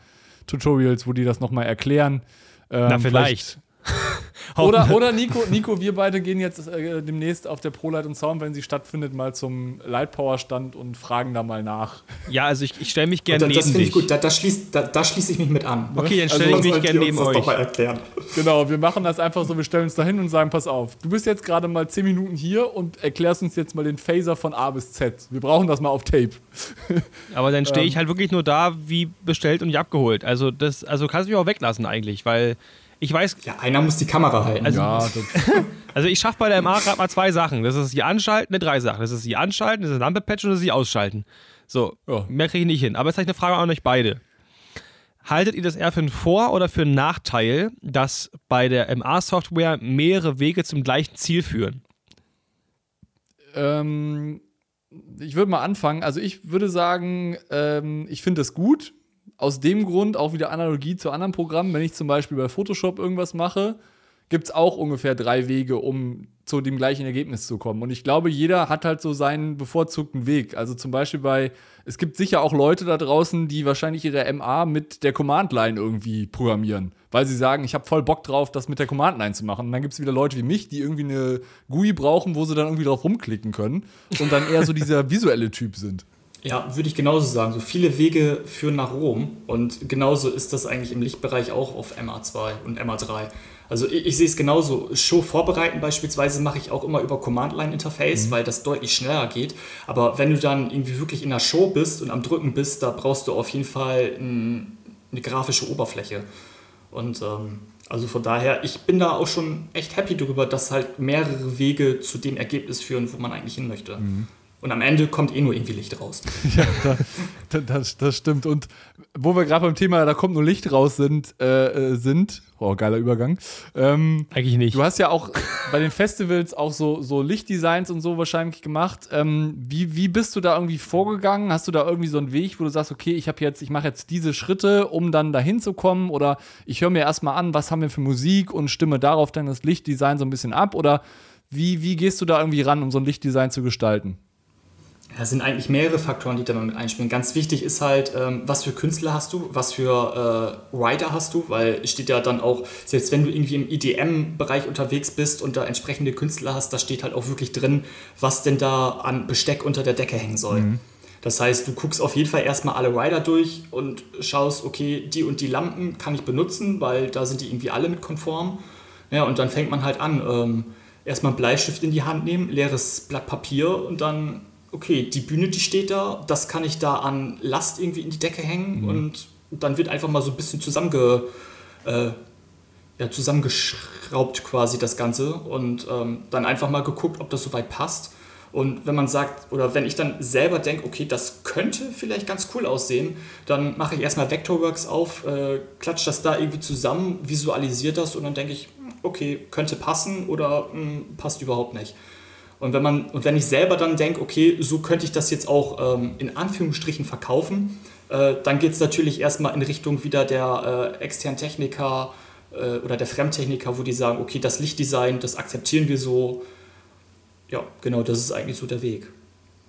Tutorials, wo die das noch mal erklären. Ähm, Na, vielleicht. vielleicht Oder, oder Nico, Nico, wir beide gehen jetzt äh, demnächst auf der ProLight und Sound, wenn sie stattfindet, mal zum Lightpower-Stand und fragen da mal nach. Ja, also ich, ich stelle mich gerne neben das dich. Das finde ich gut, da, da schließe da, da schließ ich mich mit an. Okay, dann stelle also, ich mich gerne neben euch. Doch mal erklären. Genau, wir machen das einfach so, wir stellen uns da hin und sagen, pass auf, du bist jetzt gerade mal 10 Minuten hier und erklärst uns jetzt mal den Phaser von A bis Z. Wir brauchen das mal auf Tape. Aber dann stehe ich ähm. halt wirklich nur da, wie bestellt und nicht abgeholt. Also das, also kannst du mich auch weglassen eigentlich, weil ich weiß. Ja, einer muss die Kamera halten. Also, ja, also ich schaffe bei der MA gerade mal zwei Sachen. Das ist die Anschalten, ne, drei Sachen. Das ist die Anschalten, das ist Lampe patchen und das ist die Ausschalten. So, ja. mehr kriege ich nicht hin. Aber jetzt habe ich eine Frage an euch beide. Haltet ihr das eher für einen Vor- oder für einen Nachteil, dass bei der MA-Software mehrere Wege zum gleichen Ziel führen? Ähm, ich würde mal anfangen. Also ich würde sagen, ähm, ich finde das gut, aus dem Grund auch wieder Analogie zu anderen Programmen. Wenn ich zum Beispiel bei Photoshop irgendwas mache, gibt es auch ungefähr drei Wege, um zu dem gleichen Ergebnis zu kommen. Und ich glaube, jeder hat halt so seinen bevorzugten Weg. Also zum Beispiel bei, es gibt sicher auch Leute da draußen, die wahrscheinlich ihre MA mit der Command-Line irgendwie programmieren. Weil sie sagen, ich habe voll Bock drauf, das mit der Command-Line zu machen. Und dann gibt es wieder Leute wie mich, die irgendwie eine GUI brauchen, wo sie dann irgendwie drauf rumklicken können und dann eher so dieser visuelle Typ sind. Ja, würde ich genauso sagen. So viele Wege führen nach Rom und genauso ist das eigentlich im Lichtbereich auch auf MA2 und MA3. Also ich, ich sehe es genauso. Show vorbereiten beispielsweise mache ich auch immer über Command-Line-Interface, mhm. weil das deutlich schneller geht. Aber wenn du dann irgendwie wirklich in der Show bist und am Drücken bist, da brauchst du auf jeden Fall ein, eine grafische Oberfläche. Und ähm, also von daher, ich bin da auch schon echt happy darüber, dass halt mehrere Wege zu dem Ergebnis führen, wo man eigentlich hin möchte. Mhm. Und am Ende kommt eh nur irgendwie Licht raus. ja, da, das, das stimmt. Und wo wir gerade beim Thema, da kommt nur Licht raus sind, äh, äh, sind, oh, geiler Übergang. Ähm, Eigentlich nicht. Du hast ja auch bei den Festivals auch so, so Lichtdesigns und so wahrscheinlich gemacht. Ähm, wie, wie bist du da irgendwie vorgegangen? Hast du da irgendwie so einen Weg, wo du sagst, okay, ich habe jetzt, ich mache jetzt diese Schritte, um dann dahin zu kommen? Oder ich höre mir erstmal an, was haben wir für Musik und stimme darauf dann das Lichtdesign so ein bisschen ab? Oder wie, wie gehst du da irgendwie ran, um so ein Lichtdesign zu gestalten? Es sind eigentlich mehrere Faktoren, die da mit einspielen. Ganz wichtig ist halt, ähm, was für Künstler hast du, was für äh, Writer hast du, weil steht ja dann auch, selbst wenn du irgendwie im EDM-Bereich unterwegs bist und da entsprechende Künstler hast, da steht halt auch wirklich drin, was denn da an Besteck unter der Decke hängen soll. Mhm. Das heißt, du guckst auf jeden Fall erstmal alle Rider durch und schaust, okay, die und die Lampen kann ich benutzen, weil da sind die irgendwie alle mit konform. Ja, und dann fängt man halt an, ähm, erstmal einen Bleistift in die Hand nehmen, leeres Blatt Papier und dann okay, die Bühne, die steht da, das kann ich da an Last irgendwie in die Decke hängen mhm. und dann wird einfach mal so ein bisschen zusammenge, äh, ja, zusammengeschraubt quasi das Ganze und ähm, dann einfach mal geguckt, ob das soweit passt. Und wenn man sagt, oder wenn ich dann selber denke, okay, das könnte vielleicht ganz cool aussehen, dann mache ich erstmal Vectorworks auf, äh, klatsche das da irgendwie zusammen, visualisiere das und dann denke ich, okay, könnte passen oder mh, hm, passt überhaupt nicht. Und wenn, man, und wenn ich selber dann denke, okay, so könnte ich das jetzt auch ähm, in Anführungsstrichen verkaufen, äh, dann geht es natürlich erstmal in Richtung wieder der äh, externen Techniker äh, oder der Fremdtechniker, wo die sagen, okay, das Lichtdesign, das akzeptieren wir so. Ja, genau, das ist eigentlich so der Weg.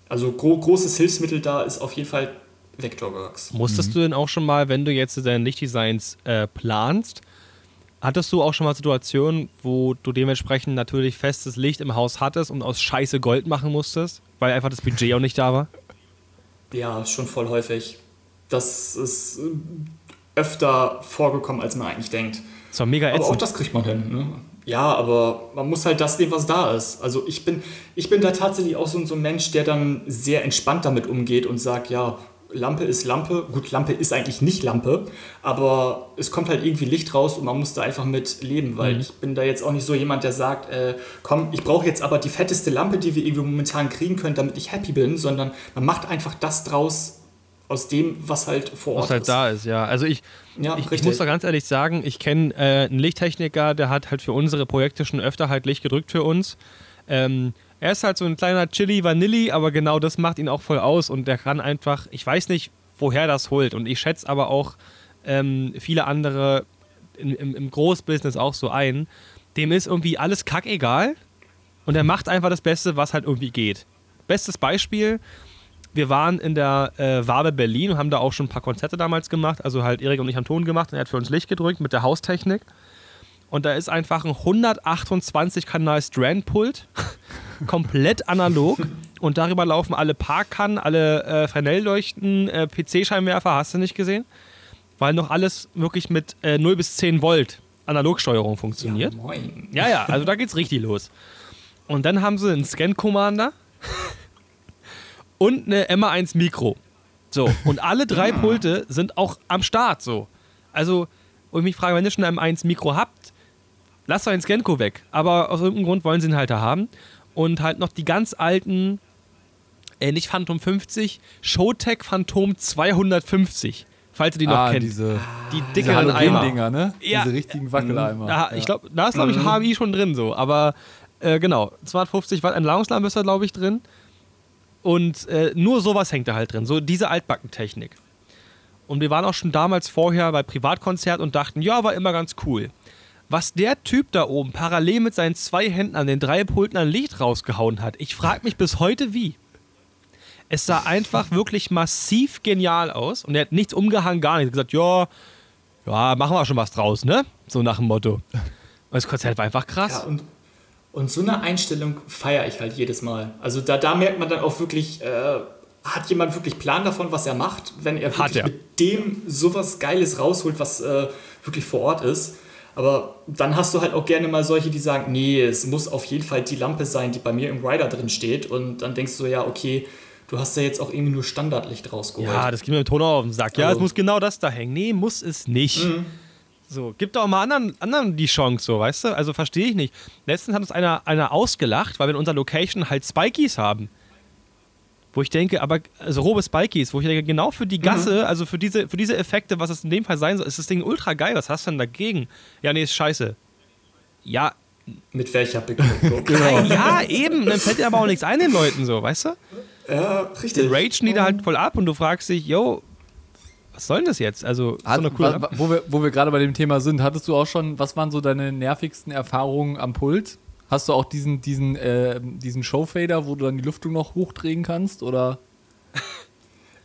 Also gro großes Hilfsmittel da ist auf jeden Fall Vectorworks. Musstest mhm. du denn auch schon mal, wenn du jetzt deine Lichtdesigns äh, planst, Hattest du auch schon mal Situationen, wo du dementsprechend natürlich festes Licht im Haus hattest und aus Scheiße Gold machen musstest, weil einfach das Budget auch nicht da war? Ja, schon voll häufig. Das ist öfter vorgekommen, als man eigentlich denkt. Das war mega ätzend. Aber auch das kriegt man hin. Ne? Ja, aber man muss halt das nehmen, was da ist. Also ich bin, ich bin da tatsächlich auch so, so ein Mensch, der dann sehr entspannt damit umgeht und sagt, ja, Lampe ist Lampe. Gut, Lampe ist eigentlich nicht Lampe, aber es kommt halt irgendwie Licht raus und man muss da einfach mit leben, weil mhm. ich bin da jetzt auch nicht so jemand, der sagt, äh, komm, ich brauche jetzt aber die fetteste Lampe, die wir irgendwie momentan kriegen können, damit ich happy bin, sondern man macht einfach das draus aus dem, was halt vor Ort was halt ist. da ist, ja. Also ich, ja, ich, ich, muss da ganz ehrlich sagen, ich kenne äh, einen Lichttechniker, der hat halt für unsere Projekte schon öfter halt Licht gedrückt für uns. Ähm, er ist halt so ein kleiner Chili Vanilli, aber genau das macht ihn auch voll aus und der kann einfach, ich weiß nicht, woher das holt und ich schätze aber auch ähm, viele andere in, im, im Großbusiness auch so ein. Dem ist irgendwie alles kackegal und er macht einfach das Beste, was halt irgendwie geht. Bestes Beispiel, wir waren in der äh, Wabe Berlin und haben da auch schon ein paar Konzerte damals gemacht. Also halt Erik und ich haben Ton gemacht und er hat für uns Licht gedrückt mit der Haustechnik. Und da ist einfach ein 128-Kanal Strand-Pult, komplett analog und darüber laufen alle Parkkannen, alle äh, Fresnel-Leuchten, äh, PC-Scheinwerfer, hast du nicht gesehen? Weil noch alles wirklich mit äh, 0 bis 10 Volt Analogsteuerung funktioniert. Ja, moin. Ja, ja, also da geht's richtig los. Und dann haben sie einen Scan-Commander und eine MA1 Mikro. So, und alle drei Pulte sind auch am Start so. Also, und ich mich frage, wenn ihr schon ein M1 Mikro habt, lasst doch ein Scanco weg. Aber aus irgendeinem Grund wollen sie ihn halt da haben. Und halt noch die ganz alten, äh, nicht Phantom 50, Showtech Phantom 250. Falls ihr die noch ah, kennt. diese, die diese dickeren Eimer. Halogene-Dinger, ne? Ja. Diese richtigen Wackeleimer. Da, ja. Ich glaube, da ist, glaube ich, HMI schon drin so. Aber äh, genau, 250 Watt Entladungslampe ist da, glaube ich, drin. Und äh, nur sowas hängt da halt drin. So diese Altbackentechnik. Und wir waren auch schon damals vorher bei Privatkonzert und dachten, ja, war immer ganz cool. Was der Typ da oben parallel mit seinen zwei Händen an den drei Pulten an Licht rausgehauen hat, ich frage mich bis heute wie. Es sah einfach wirklich massiv genial aus und er hat nichts umgehangen, gar nichts. Er hat gesagt, ja, ja, machen wir schon was draus, ne? So nach dem Motto. Und das Konzert war einfach krass. Ja, und, und so eine Einstellung feiere ich halt jedes Mal. Also da, da merkt man dann auch wirklich, äh, hat jemand wirklich Plan davon, was er macht, wenn er wirklich er. mit dem sowas Geiles rausholt, was äh, wirklich vor Ort ist. Aber dann hast du halt auch gerne mal solche, die sagen, nee, es muss auf jeden Fall die Lampe sein, die bei mir im Rider drin steht. Und dann denkst du, ja, okay, du hast ja jetzt auch irgendwie nur Standardlicht rausgeholt. Ja, das geht mir mit Ton auf den Sack. Ja, Also- es muss genau das da hängen. Nee, muss es nicht. So, gib doch mal anderen, anderen die Chance, so, weißt du? Also verstehe ich nicht. Letztens hat uns einer, einer ausgelacht, weil wir in unserer Location halt Spikies haben. Wo ich denke, aber, also robe Spikies, wo ich denke, genau für die Gasse, also für diese, für diese Effekte, was es in dem Fall sein soll, ist das Ding ultra geil. Was hast du denn dagegen? Ja, nee, ist scheiße. Ja, Mit welcher Begründung? nein, ja, eben. Dann fällt dir aber auch nichts ein den Leuten so, weißt du? Ja, richtig. Ragen die da halt voll ab und du fragst dich, yo, was soll denn das jetzt? Also, ist Hat, doch eine coole wa- wa- wo wir, wo wir gerade bei dem Thema sind, hattest du auch schon, was waren so deine nervigsten Erfahrungen am Pult? Hast du auch diesen, diesen, äh, diesen Showfader, wo du dann die Lüftung noch hochdrehen kannst? Oder?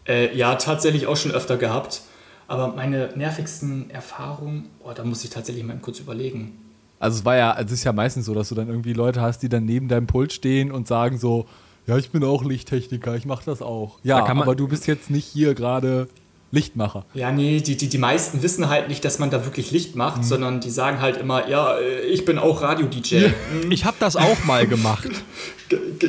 Äh, ja, tatsächlich auch schon öfter gehabt. Aber meine nervigsten Erfahrungen, oh, da muss ich tatsächlich mal kurz überlegen. Also es war ja, es ist ja meistens so, dass du dann irgendwie Leute hast, die dann neben deinem Pult stehen und sagen so, ja, ich bin auch Lichttechniker, ich mache das auch. Ja, Da kann man- aber du bist jetzt nicht hier gerade Lichtmacher. Ja, nee, die, die, die meisten wissen halt nicht, dass man da wirklich Licht macht, sondern die sagen halt immer, ja, äh, ich bin auch Radio-DJ. Ich habe das auch mal gemacht.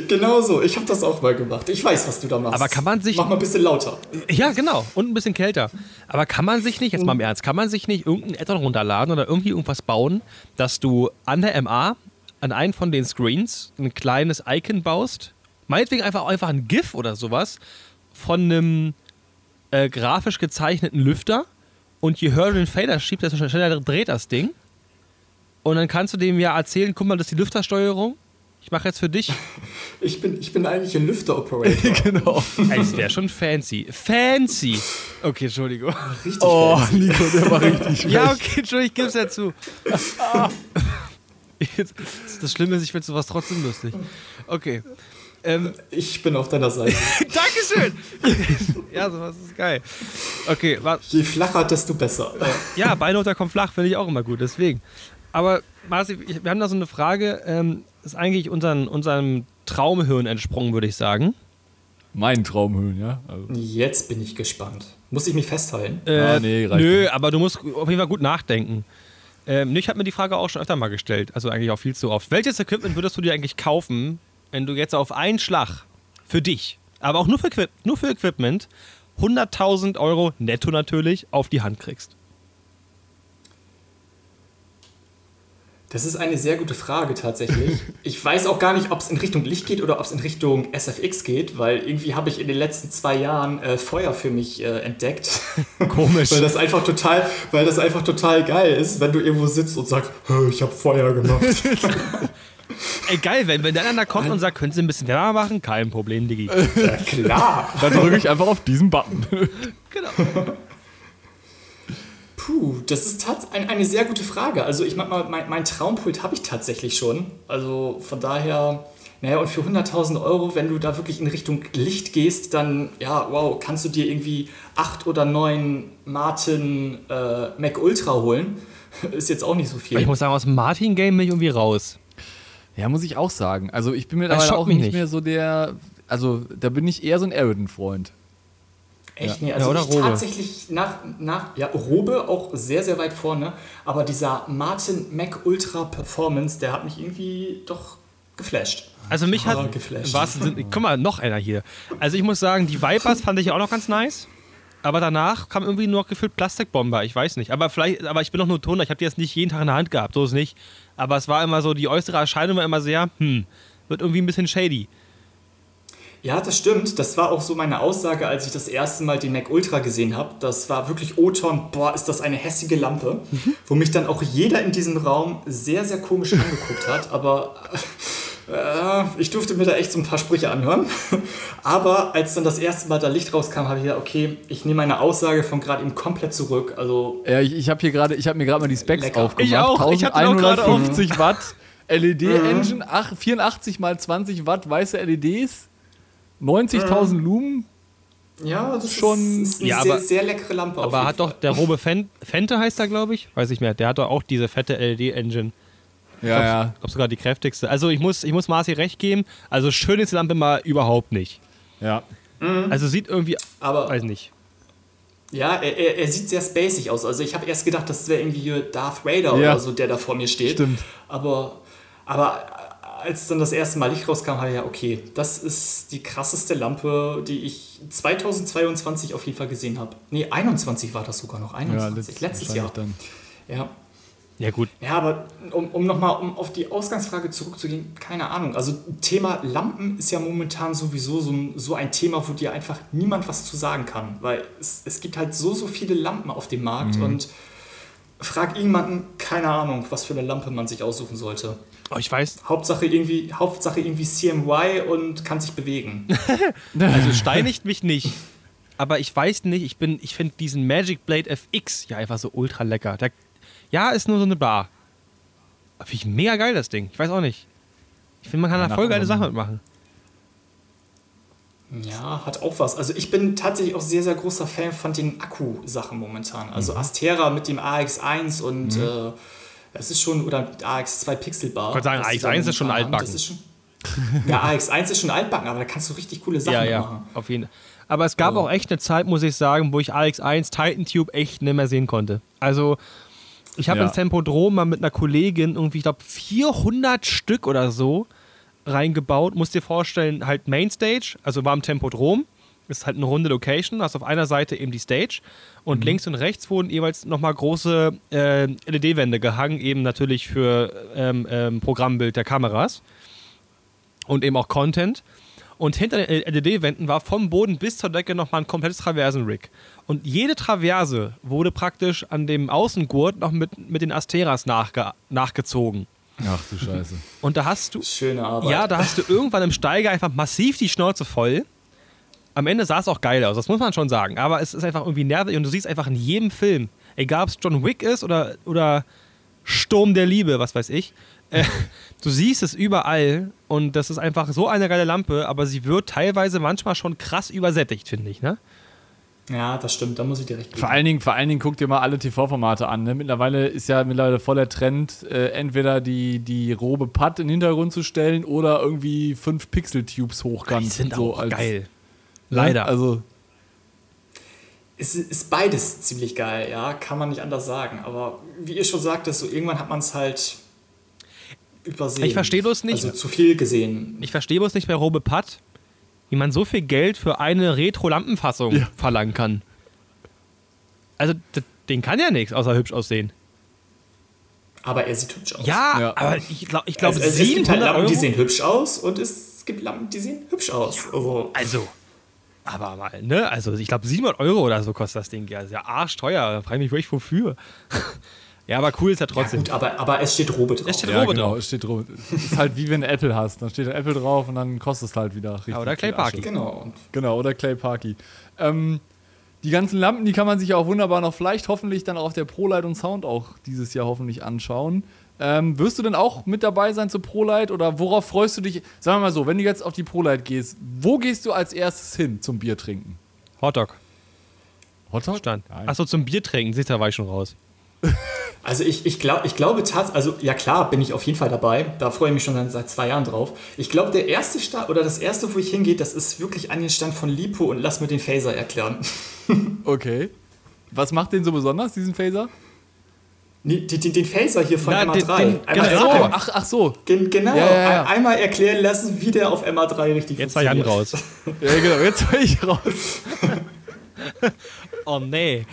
Genau so, ich habe das auch mal gemacht. Ich weiß, was du da machst. Aber kann man sich- Mach mal ein bisschen lauter. Ja, genau. Und ein bisschen kälter. Aber kann man sich nicht, jetzt mal im Ernst, kann man sich nicht irgendein Add-on runterladen oder irgendwie irgendwas bauen, dass du an der MA, an einen von den Screens, ein kleines Icon baust? Meinetwegen einfach, einfach ein GIF oder sowas von einem äh, grafisch gezeichneten Lüfter. Und je höher du den Fader schiebst, desto schneller dreht das Ding. Und dann kannst du dem ja erzählen, guck mal, das ist die Lüftersteuerung. Ich mache jetzt für dich. Ich bin, ich bin eigentlich ein Lüfter-Operator. genau. Das wäre schon fancy. Fancy. Okay, Entschuldigung. Richtig Oh, fancy. Nico, der war richtig. Ja, okay, Entschuldigung, ich geb's ja zu. Das Schlimme ist, ich finde sowas trotzdem lustig. Okay. Ähm, Ich bin auf deiner Seite. Dankeschön. ja, sowas ist geil. Okay, wa- Je flacher, desto besser. ja, Beinhoter kommt flach, finde ich auch immer gut, deswegen. Aber, Marci, wir haben da so eine Frage, ähm, ist eigentlich unseren, unserem Traumhirn entsprungen, würde ich sagen. Mein Traumhöhen, ja. Also, Jetzt bin ich gespannt. Muss ich mich festhalten? Äh, Ah, nee, reicht nö, nicht. aber du musst auf jeden Fall gut nachdenken. Ähm, ich habe mir die Frage auch schon öfter mal gestellt, also eigentlich auch viel zu oft. Welches Equipment würdest du dir eigentlich kaufen, wenn du jetzt auf einen Schlag für dich, aber auch nur für, Equip nur für Equipment, 100.000 Euro netto natürlich auf die Hand kriegst? Das ist eine sehr gute Frage tatsächlich. Ich weiß auch gar nicht, ob es in Richtung Licht geht oder ob es in Richtung SFX geht, weil irgendwie habe ich in den letzten zwei Jahren äh, Feuer für mich äh, entdeckt. Komisch. weil das einfach total, weil das einfach total geil ist, wenn du irgendwo sitzt und sagst, "Hä, ich habe Feuer gemacht. Ey, geil, wenn, wenn der einer kommt und sagt, können Sie ein bisschen wärmer machen? Kein Problem, Diggi. ja, klar. Dann drücke ich einfach auf diesen Button. genau. Puh, das ist tats ein, eine sehr gute Frage. Also ich meine mal, mein, mein Traumpult habe ich tatsächlich schon. Also von daher, naja, und für 100.000 Euro, wenn du da wirklich in Richtung Licht gehst, dann, ja, wow, kannst du dir irgendwie acht oder neun Martin äh, Mac Ultra holen, ist jetzt auch nicht so viel. Ich muss sagen, aus dem Martin-Game bin ich irgendwie raus. Ja, muss ich auch sagen. Also ich bin mittlerweile schockt auch nicht, nicht. mehr so der. Also da bin ich eher so ein Aridon-Freund. Echt? Ja. Nee, also Ja, oder ich Robe. tatsächlich nach, nach, ja, Robe auch sehr, sehr weit vorne, aber dieser Martin Mac Ultra Performance, der hat mich irgendwie doch geflasht. Also mich Ah, hat. geflasht. guck mal, noch einer hier. Also ich muss sagen, die Vipers fand ich auch noch ganz nice. Aber danach kam irgendwie nur noch gefühlt Plastikbomber. Ich weiß nicht. Aber vielleicht, aber ich bin doch nur Toner. Ich habe die jetzt nicht jeden Tag in der Hand gehabt. So ist nicht. Aber es war immer so, die äußere Erscheinung war immer sehr, hm, wird irgendwie ein bisschen shady. Ja, das stimmt. Das war auch so meine Aussage, als ich das erste Mal den Mac Ultra gesehen habe. Das war wirklich O-Ton, boah, ist das eine hässige Lampe. Wo mich dann auch jeder in diesem Raum sehr, sehr komisch angeguckt hat. Aber ich durfte mir da echt so ein paar Sprüche anhören. Aber als dann das erste Mal da Licht rauskam, habe ich gedacht, okay, ich nehme meine Aussage von gerade eben komplett zurück. Also Ja, ich, ich habe hier gerade, ich habe mir gerade mal die Specs Lecker. aufgemacht. Ich auch, ich hab den auch gerade auf. 1150 Watt LED-Engine, ach, 84 mal 20 Watt weiße LEDs, 90.000 Lumen. ja, das Schon- ist, ist eine Ja, sehr, aber- sehr leckere Lampe. auf Aber jeden hat doch der Robe Fen Fente heißt er, glaube ich. Weiß ich mehr. Der hat doch auch diese fette LED-Engine. Ja, ja. Ich glaube sogar die kräftigste. Also ich muss, ich muss Marci recht geben. Also schön ist die Lampe mal überhaupt nicht. ja. Also sieht irgendwie, Aber weiß nicht. Ja, er, er, er sieht sehr spacig aus. Also ich habe erst gedacht, das wäre irgendwie Darth Vader Ja. oder so, der da vor mir steht. Stimmt. Aber, aber als dann das erste Mal Licht rauskam, habe ich ja, okay, das ist die krasseste Lampe, die ich 2022 auf jeden Fall gesehen habe. Nee, 21 war das sogar noch. 21, letzt- letztes Jahr. wahrscheinlich Dann. Ja. Ja gut. Ja, aber um, um nochmal um auf die Ausgangsfrage zurückzugehen, keine Ahnung. Also Thema Lampen ist ja momentan sowieso so ein, so ein Thema, wo dir einfach niemand was zu sagen kann. Weil es, es gibt halt so, so viele Lampen auf dem Markt und frag irgendjemanden, keine Ahnung, was für eine Lampe man sich aussuchen sollte. Oh, ich weiß, Hauptsache irgendwie, Hauptsache irgendwie CMY und kann sich bewegen. also steinigt mich nicht. Aber ich weiß nicht, ich bin, ich finde diesen Magic Blade FX ja einfach so ultra lecker. Der, ja, ist nur so eine Bar. Finde ich mega geil, das Ding. Ich weiß auch nicht. Ich finde, man kann da voll geile. Sachen mitmachen. Ja, hat auch was. Also ich bin tatsächlich auch sehr, sehr großer Fan von den Akku-Sachen momentan. Also Astera mit dem AX1 und äh, das ist schon, oder mit AX2 Pixelbar. Ich wollte sagen, das sie AX1 da ist schon altbacken. Das ist schon, ja, AX1 ist schon altbacken, aber da kannst du richtig coole Sachen Ja, ja, machen. auf jeden Fall. Aber es gab Also- auch echt eine Zeit, muss ich sagen, wo ich AX1 Titan Tube echt nicht mehr sehen konnte. Also, ich habe Ja. ins Tempodrom mal mit einer Kollegin irgendwie, ich glaube, 400 Stück oder so reingebaut. Musst dir vorstellen, halt Mainstage, also war im Tempodrom. Ist halt eine runde Location. Hast auf einer Seite eben die Stage und links und rechts wurden jeweils nochmal große äh, LED-Wände gehangen, eben natürlich für ähm, ähm, Programmbild der Kameras und eben auch Content. Und hinter den LED-Wänden war vom Boden bis zur Decke nochmal ein komplettes Traversen-Rig. Und jede Traverse wurde praktisch an dem Außengurt noch mit, mit den Asteras nachge nachgezogen. Ach du Scheiße. Und da hast du, Schöne Arbeit. ja, da hast du irgendwann im Steiger einfach massiv die Schnauze voll. Am Ende sah es auch geil aus, das muss man schon sagen. Aber es ist einfach irgendwie nervig und du siehst einfach in jedem Film, egal ob es John Wick ist oder, oder Sturm der Liebe, was weiß ich, äh, du siehst es überall und das ist einfach so eine geile Lampe, aber sie wird teilweise manchmal schon krass übersättigt, finde ich. Ne? Ja, das stimmt, da muss ich dir recht geben. Vor allen Dingen, vor allen Dingen guck dir mal alle TV-Formate an. Ne? Mittlerweile ist ja mittlerweile voll der Trend, äh, entweder die, die Robe Putt in den Hintergrund zu stellen oder irgendwie fünf Pixel-Tubes hochkant. Die sind so auch als- geil. Ne? Leider. Also, Es ist beides ziemlich geil, ja, kann man nicht anders sagen. Aber wie ihr schon sagtet, so irgendwann hat man es halt übersehen. Ich verstehe bloß nicht- Also zu viel gesehen. Ich verstehe bloß nicht bei Robe Putt, wie man so viel Geld für eine Retro-Lampenfassung Ja. verlangen kann. Also, den kann ja nichts, außer hübsch aussehen. Aber er sieht hübsch aus. Ja, Ja. aber ich glaube, ich glaub, also, es, es gibt halt 700 Lampen, Euro. die sehen hübsch aus und es gibt Lampen, die sehen hübsch aus. Also, also, aber mal, ne? Also, ich glaube, 700 Euro oder so kostet das Ding. Ja, ist ja arschteuer. Da frage ich mich wirklich, wofür. Ja, aber cool ist ja ja, trotzdem. gut, aber, aber es steht Robe drauf. Es steht ja, Robe genau, drauf. es steht drauf. Es ist halt wie wenn du Apple hast. Dann steht Apple drauf und dann kostet es halt wieder richtig. oder Clay. Parky. Genau. Genau, oder Clay Parky. Ähm, die ganzen Lampen, die kann man sich ja auch wunderbar noch vielleicht hoffentlich dann auch auf der ProLight und Sound auch dieses Jahr hoffentlich anschauen. Ähm, wirst du denn auch mit dabei sein zur ProLight oder worauf freust du dich? Sagen wir mal so, wenn du jetzt auf die ProLight gehst, wo gehst du als erstes hin zum Bier trinken? Hotdog Hotdog? stand. Achso, zum Bier trinken. Siehst du, da war ich schon raus. Also ich, ich, glaub, ich glaube tatsächlich, also ja klar, bin ich auf jeden Fall dabei. Da freue ich mich schon seit zwei Jahren drauf. Ich glaube, der erste Start oder das erste, wo ich hingehe, das ist wirklich an den Stand von Lipo und lass mir den Phaser erklären. Okay. Was macht den so besonders, diesen Phaser? Nee, den, den, den Phaser hier von Na, MA3. den- den- einmal, Ach so, ach, ach so. gen- genau, Ja, ja, ja. ein- einmal erklären lassen, wie der auf MA3 richtig Jetzt war Jan funktioniert. raus. Ja, genau, jetzt war ich raus. Oh nee.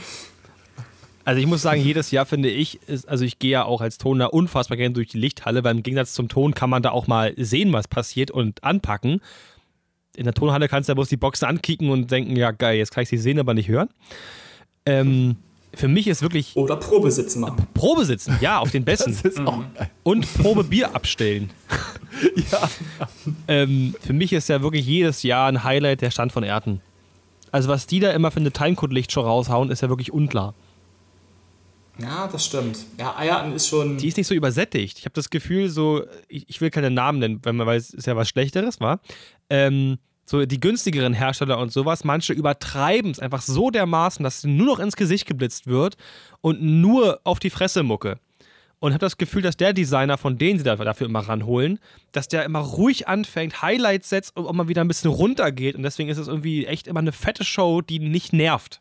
Also ich muss sagen, jedes Jahr finde ich, ist, also ich gehe ja auch als Toner unfassbar gerne durch die Lichthalle, weil im Gegensatz zum Ton kann man da auch mal sehen, was passiert und anpacken. In der Tonhalle kannst du ja bloß die Boxen ankicken und denken, ja geil, jetzt kann ich sie sehen, aber nicht hören. Ähm, für mich ist wirklich Oder Probesitzen machen. Probe sitzen, ja, auf den besten. Das ist auch geil. Und Probe Bier abstellen. Ja. Ähm, für mich ist ja wirklich jedes Jahr ein Highlight der Stand von Erten. Also was die da immer für eine Timecode-Lichtshow raushauen, ist ja wirklich unklar. Ja, das stimmt. Ja, Eierten ist schon. Die ist nicht so übersättigt. Ich habe das Gefühl, so, ich, ich will keine Namen nennen, wenn man weiß, ist ja was Schlechteres, war. Ähm, so die günstigeren Hersteller und sowas, manche übertreiben es einfach so dermaßen, dass nur noch ins Gesicht geblitzt wird und nur auf die Fresse mucke. Und habe das Gefühl, dass der Designer, von denen sie da- dafür immer ranholen, dass der immer ruhig anfängt, Highlights setzt und auch mal wieder ein bisschen runtergeht. Und deswegen ist es irgendwie echt immer eine fette Show, die nicht nervt.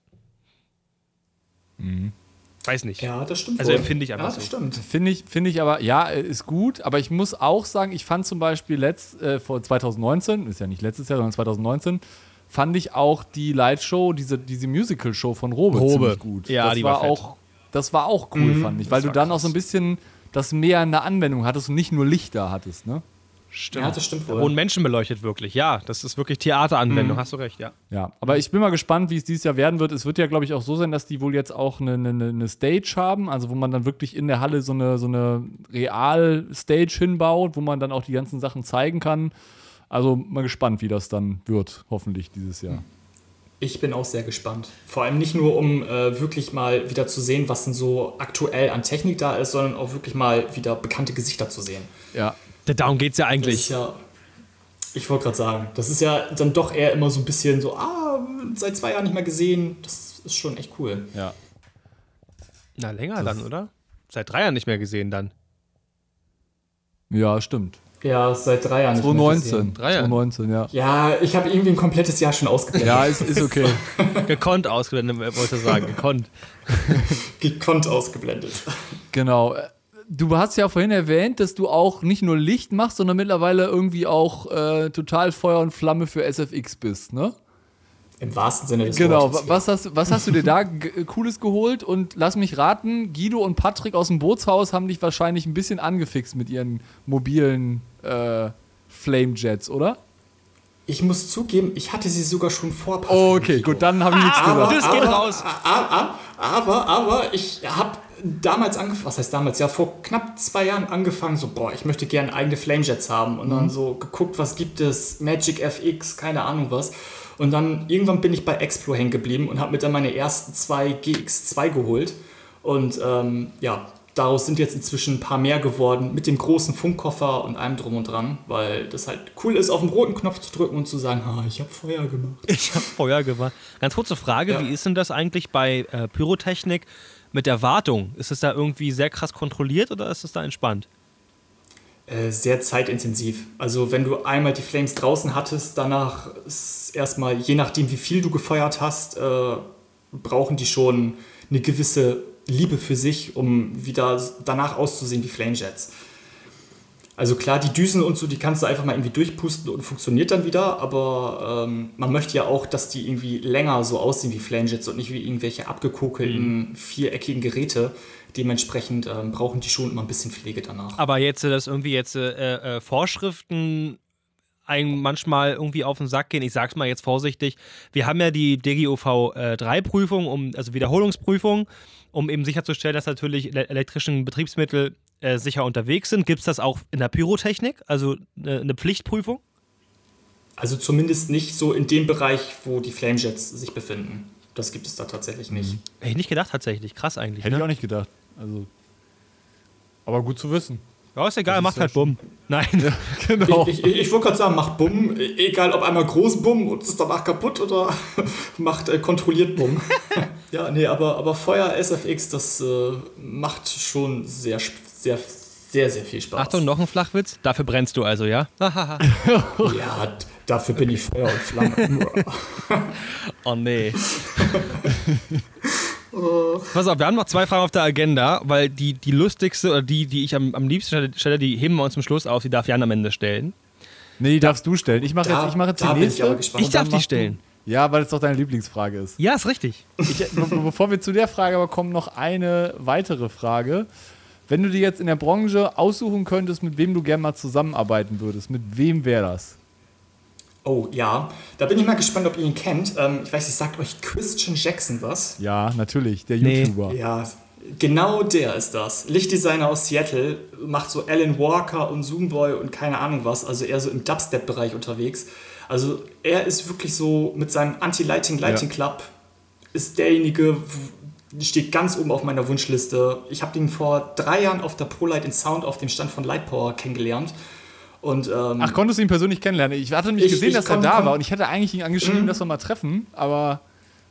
Weiß nicht. ja, das stimmt. Also empfinde ich einfach Ja, so. das stimmt. Finde ich, finde ich aber, ja, äh, ist gut, aber ich muss auch sagen, ich fand zum Beispiel letzt, äh, vor 2019, ist ja nicht letztes Jahr, sondern 2019, fand ich auch die Lightshow, diese, diese Musical-Show von Robe, Robe. ziemlich gut. Ja, das die war war auch, das war auch cool, Mhm, fand ich, weil du dann auch krass. so ein bisschen das mehr in der Anwendung hattest und nicht nur Lichter hattest, ne? Stimmt. Ja, das stimmt Da wohl. wurden Menschen beleuchtet, wirklich. Ja, das ist wirklich Theateranwendung, hast du recht, ja. Ja, aber ich bin mal gespannt, wie es dieses Jahr werden wird. Es wird ja, glaube ich, auch so sein, dass die wohl jetzt auch eine, eine, eine Stage haben, also wo man dann wirklich in der Halle so eine, so eine Real-Stage hinbaut, wo man dann auch die ganzen Sachen zeigen kann. Also mal gespannt, wie das dann wird, hoffentlich dieses Jahr. Ich bin auch sehr gespannt. Vor allem nicht nur, um äh, wirklich mal wieder zu sehen, was denn so aktuell an Technik da ist, sondern auch wirklich mal wieder bekannte Gesichter zu sehen. Ja. Darum geht's ja Das ist eigentlich. ja. Ich wollte gerade sagen, das ist ja dann doch eher immer so ein bisschen so, ah, seit zwei Jahren nicht mehr gesehen. Das ist schon echt cool. Ja. Na, länger dann, oder? Seit drei Jahren nicht mehr gesehen dann. Ja, stimmt. Ja, seit drei Jahren. nicht mehr 2019. gesehen. Drei Jahre. 2019, ja. Ja, ich habe irgendwie ein komplettes Jahr schon ausgeblendet. Ja, ist, ist okay. Gekonnt ausgeblendet, wollte ich sagen. Gekonnt. Gekonnt ausgeblendet. genau. Du hast ja vorhin erwähnt, dass du auch nicht nur Licht machst, sondern mittlerweile irgendwie auch äh, total Feuer und Flamme für SFX bist, ne? Im wahrsten Sinne des Genau, Wortes. wa- was hast, was hast du dir da g- Cooles geholt? Und lass mich raten, Guido und Patrick aus dem Bootshaus haben dich wahrscheinlich ein bisschen angefixt mit ihren mobilen äh, Flamejets, oder? Ich muss zugeben, ich hatte sie sogar schon vor. Patrick Okay, und gut, dann habe ich nichts aber, gesagt. Das geht aber, raus. Aber, aber, aber ich habe damals angefangen, was heißt damals, ja vor knapp zwei Jahren angefangen, so, boah, ich möchte gerne eigene Flamejets haben und Mhm. dann so geguckt, was gibt es, Magic FX, keine Ahnung was. Und dann irgendwann bin ich bei Explo hängen geblieben und habe mir dann meine ersten zwei GX2 geholt. Und ähm, ja, daraus sind jetzt inzwischen ein paar mehr geworden mit dem großen Funkkoffer und allem drum und dran, weil das halt cool ist, auf den roten Knopf zu drücken und zu sagen, ha, ich habe Feuer gemacht. Ich habe Feuer gemacht. Ganz kurze Frage, Ja. wie ist denn das eigentlich bei äh, Pyrotechnik mit der Wartung? Ist es da irgendwie sehr krass kontrolliert oder ist es da entspannt? Äh, sehr zeitintensiv. Also wenn du einmal die Flames draußen hattest, danach ist erstmal, je nachdem wie viel du gefeuert hast, äh, brauchen die schon eine gewisse Liebe für sich, um wieder danach auszusehen wie Flamejets. Also klar, die Düsen und so, die kannst du einfach mal irgendwie durchpusten und funktioniert dann wieder, aber ähm, man möchte ja auch, dass die irgendwie länger so aussehen wie Flamejets und nicht wie irgendwelche abgekokelten, viereckigen Geräte. Dementsprechend ähm, brauchen die schon immer ein bisschen Pflege danach. Aber jetzt, äh, dass irgendwie jetzt äh, äh, Vorschriften einem manchmal irgendwie auf den Sack gehen. Ich sag's mal jetzt vorsichtig. Wir haben ja die DGUV äh, 3-Prüfung, um, also Wiederholungsprüfung, um eben sicherzustellen, dass natürlich ele- elektrischen Betriebsmittel äh, sicher unterwegs sind. Gibt es das auch in der Pyrotechnik, also äh, eine Pflichtprüfung? Also zumindest nicht so in dem Bereich, wo die Flamejets sich befinden. Das gibt es da tatsächlich nicht. Hätte ich nicht gedacht tatsächlich. Krass eigentlich. Hätte ich Ne? auch nicht gedacht. Also. Aber gut zu wissen. Ja, ist egal, Das ist macht ja halt Bumm. Nein. Genau. Ich, ich, ich wollte gerade sagen, macht Bumm, egal ob einmal groß Bumm und ist danach kaputt oder macht äh, kontrolliert Bumm. Ja, nee, aber, aber Feuer SFX, das äh, macht schon sehr, sehr, sehr, sehr viel Spaß. Achtung, noch ein Flachwitz. Dafür brennst du also, ja? ja, dafür bin ich Feuer und Flamme. oh nee. Pass auf, wir haben noch zwei Fragen auf der Agenda, weil die, die lustigste oder die, die ich am, am liebsten stelle, die heben wir uns zum Schluss auf, die darf Jan am Ende stellen. Nee, die darfst du stellen. Ich mache jetzt, ich mach jetzt die nächste. Ich, ich darf die stellen. Ja, weil es doch deine Lieblingsfrage ist. Ja, ist richtig. Ich, bevor wir zu der Frage aber kommen, noch eine weitere Frage. Wenn du dir jetzt in der Branche aussuchen könntest, mit wem du gerne mal zusammenarbeiten würdest, mit wem wäre das? Oh ja, da bin ich mal gespannt, ob ihr ihn kennt. Ähm, ich weiß nicht, sagt euch Christian Jackson was? Ja, natürlich, der YouTuber. Nee. Ja, genau der ist das. Lichtdesigner aus Seattle, macht so Alan Walker und Zoomboy und keine Ahnung was, also eher so im Dubstep-Bereich unterwegs. Also er ist wirklich so mit seinem Anti-Lighting Lighting Club ist derjenige, steht ganz oben auf meiner Wunschliste. Ich habe ihn vor drei Jahren auf der ProLight in Sound auf dem Stand von Lightpower kennengelernt. Und, ähm, Ach, konntest du ihn persönlich kennenlernen? Ich hatte nämlich ich, gesehen, ich dass er da war und ich hätte eigentlich ihn angeschrieben, mm. dass wir mal treffen, aber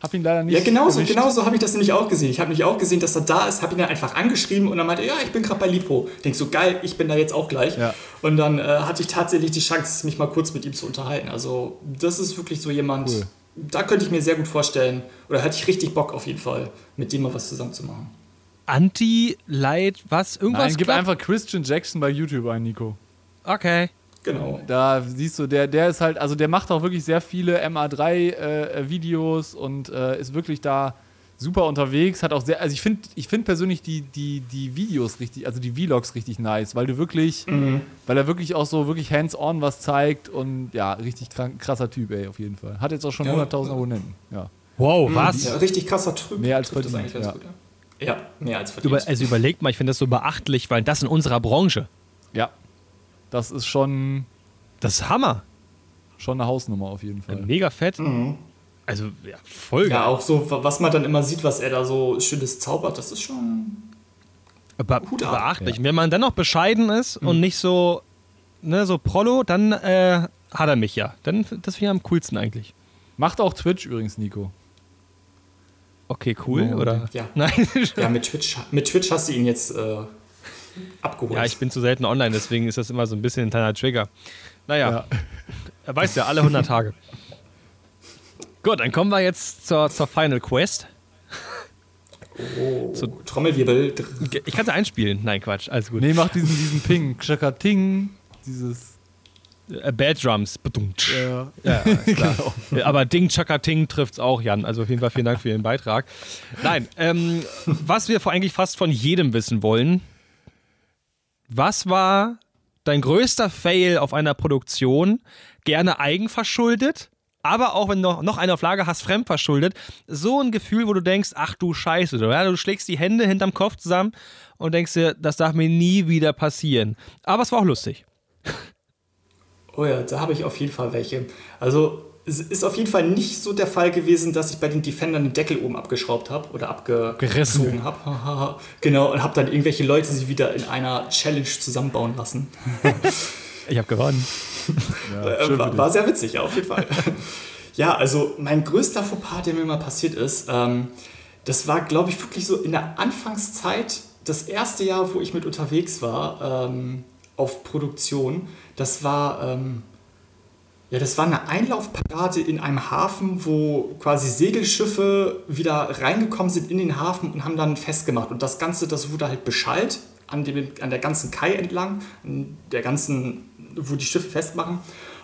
habe ihn leider nicht. Ja, genauso, genauso habe ich das nämlich auch gesehen. Ich habe mich auch gesehen, dass er da ist, habe ihn dann einfach angeschrieben und dann meinte, ja, ich bin gerade bei Lipo. Denkst so, geil, ich bin da jetzt auch gleich. Ja. Und dann äh, hatte ich tatsächlich die Chance, mich mal kurz mit ihm zu unterhalten. Also, das ist wirklich so jemand, cool. Da könnte ich mir sehr gut vorstellen, oder hätte ich richtig Bock auf jeden Fall, mit dem mal was zusammen zu machen. Anti-Light, was? Irgendwas? Nein, gib einfach Christian Jackson bei YouTube ein, Nico. Okay. Genau. Da siehst du, der, der ist halt, also der macht auch wirklich sehr viele MA3-Videos äh, und äh, ist wirklich da super unterwegs. Hat auch sehr, also ich finde ich find persönlich die, die, die Videos richtig, also die Vlogs richtig nice, weil du wirklich, mhm. weil er wirklich auch so wirklich hands-on was zeigt und ja, richtig krasser Typ, ey, auf jeden Fall. Hat jetzt auch schon ja. 100.000 Abonnenten. Ja. Wow, mhm. was? Ja, richtig krasser Typ. Mehr als verdient. Ja. ja. mehr als verdient. Über, also überlegt mal, ich finde das so beachtlich, weil das in unserer Branche. Ja, das ist schon. Das ist Hammer. Schon eine Hausnummer auf jeden Fall. Mega fett. Mhm. Also, ja, voll Ja, auch so, was man dann immer sieht, was er da so Schönes zaubert, das ist schon. Be beachtlich. Ja. Wenn man dann noch bescheiden ist mhm. und nicht so, ne, so Prollo, dann äh, hat er mich ja. Dann, das finde ich am coolsten eigentlich. Macht auch Twitch übrigens, Nico. Okay, cool, oh, oder? Ja. Nein. ja, mit Twitch, mit Twitch hast du ihn jetzt äh, abgeholt. Ja, ich bin zu selten online, deswegen ist das immer so ein bisschen ein kleiner Trigger. Naja, ja. er weiß ja, alle 100 Tage. Gut, dann kommen wir jetzt zur, zur Final Quest. Oh, so, Trommelwirbel. Ich kann sie einspielen. Nein, Quatsch, alles gut. Nee, mach diesen, diesen Ping. Chaka-Ting. Dieses. Äh, Bad Drums. Ja, ja klar. genau. Aber Ding Chaka Ting trifft es auch, Jan. Also auf jeden Fall vielen Dank für Ihren Beitrag. Nein, ähm, was wir vor eigentlich fast von jedem wissen wollen, was war dein größter Fail auf einer Produktion? Gerne eigenverschuldet, aber auch wenn du noch eine auf Lager hast, fremdverschuldet. So ein Gefühl, wo du denkst, ach du Scheiße, du, ja, du schlägst die Hände hinterm Kopf zusammen und denkst dir, das darf mir nie wieder passieren. Aber es war auch lustig. Oh ja, da habe ich auf jeden Fall welche. Also es ist auf jeden Fall nicht so der Fall gewesen, dass ich bei den Defendern den Deckel oben abgeschraubt habe oder abgezogen habe. genau, und habe dann irgendwelche Leute sich wieder in einer Challenge zusammenbauen lassen. ich habe gewonnen. Ja, äh, war, war, sehr witzig, ja, auf jeden Fall. ja, also mein größter Fauxpas, der mir mal passiert ist, ähm, das war, glaube ich, wirklich so in der Anfangszeit, das erste Jahr, wo ich mit unterwegs war ähm, auf Produktion. Das war... Ähm, ja, das war eine Einlaufparade in einem Hafen, wo quasi Segelschiffe wieder reingekommen sind in den Hafen und haben dann festgemacht. Und das Ganze, das wurde halt beschallt an, dem, an der ganzen Kai entlang, an der ganzen, wo die Schiffe festmachen.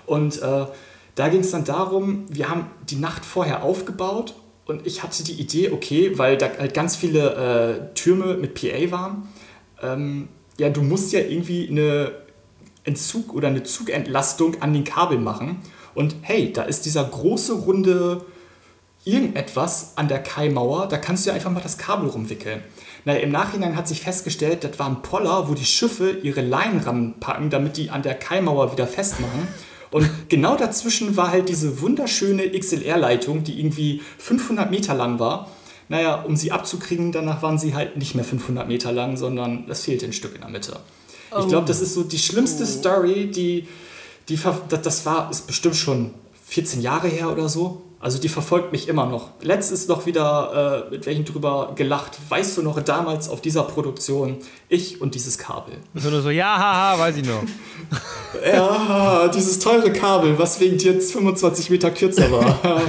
Und äh, da ging es dann darum, wir haben die Nacht vorher aufgebaut und ich hatte die Idee, okay, weil da halt ganz viele äh, Türme mit PA waren, ähm, ja, du musst ja irgendwie eine Entzug oder eine Zugentlastung an den Kabeln machen. Und hey, da ist dieser große runde irgendetwas an der Kaimauer, da kannst du ja einfach mal das Kabel rumwickeln. Na, Im Nachhinein hat sich festgestellt, das war ein Poller, wo die Schiffe ihre Leinen ranpacken, damit die an der Kaimauer wieder festmachen. Und genau dazwischen war halt diese wunderschöne XLR-Leitung, die irgendwie 500 Meter lang war. Naja, um sie abzukriegen, danach waren sie halt nicht mehr 500 Meter lang, sondern es fehlte ein Stück in der Mitte. Ich glaube, das ist so die schlimmste oh. Story, die, die das war, ist bestimmt schon 14 Jahre her oder so. Also die verfolgt mich immer noch. Letztes noch wieder äh, mit welchen drüber gelacht. Weißt du noch damals auf dieser Produktion ich und dieses Kabel? So nur so, ja, haha, weiß ich noch. ja, dieses teure Kabel, was wegen dir jetzt 25 Meter kürzer war.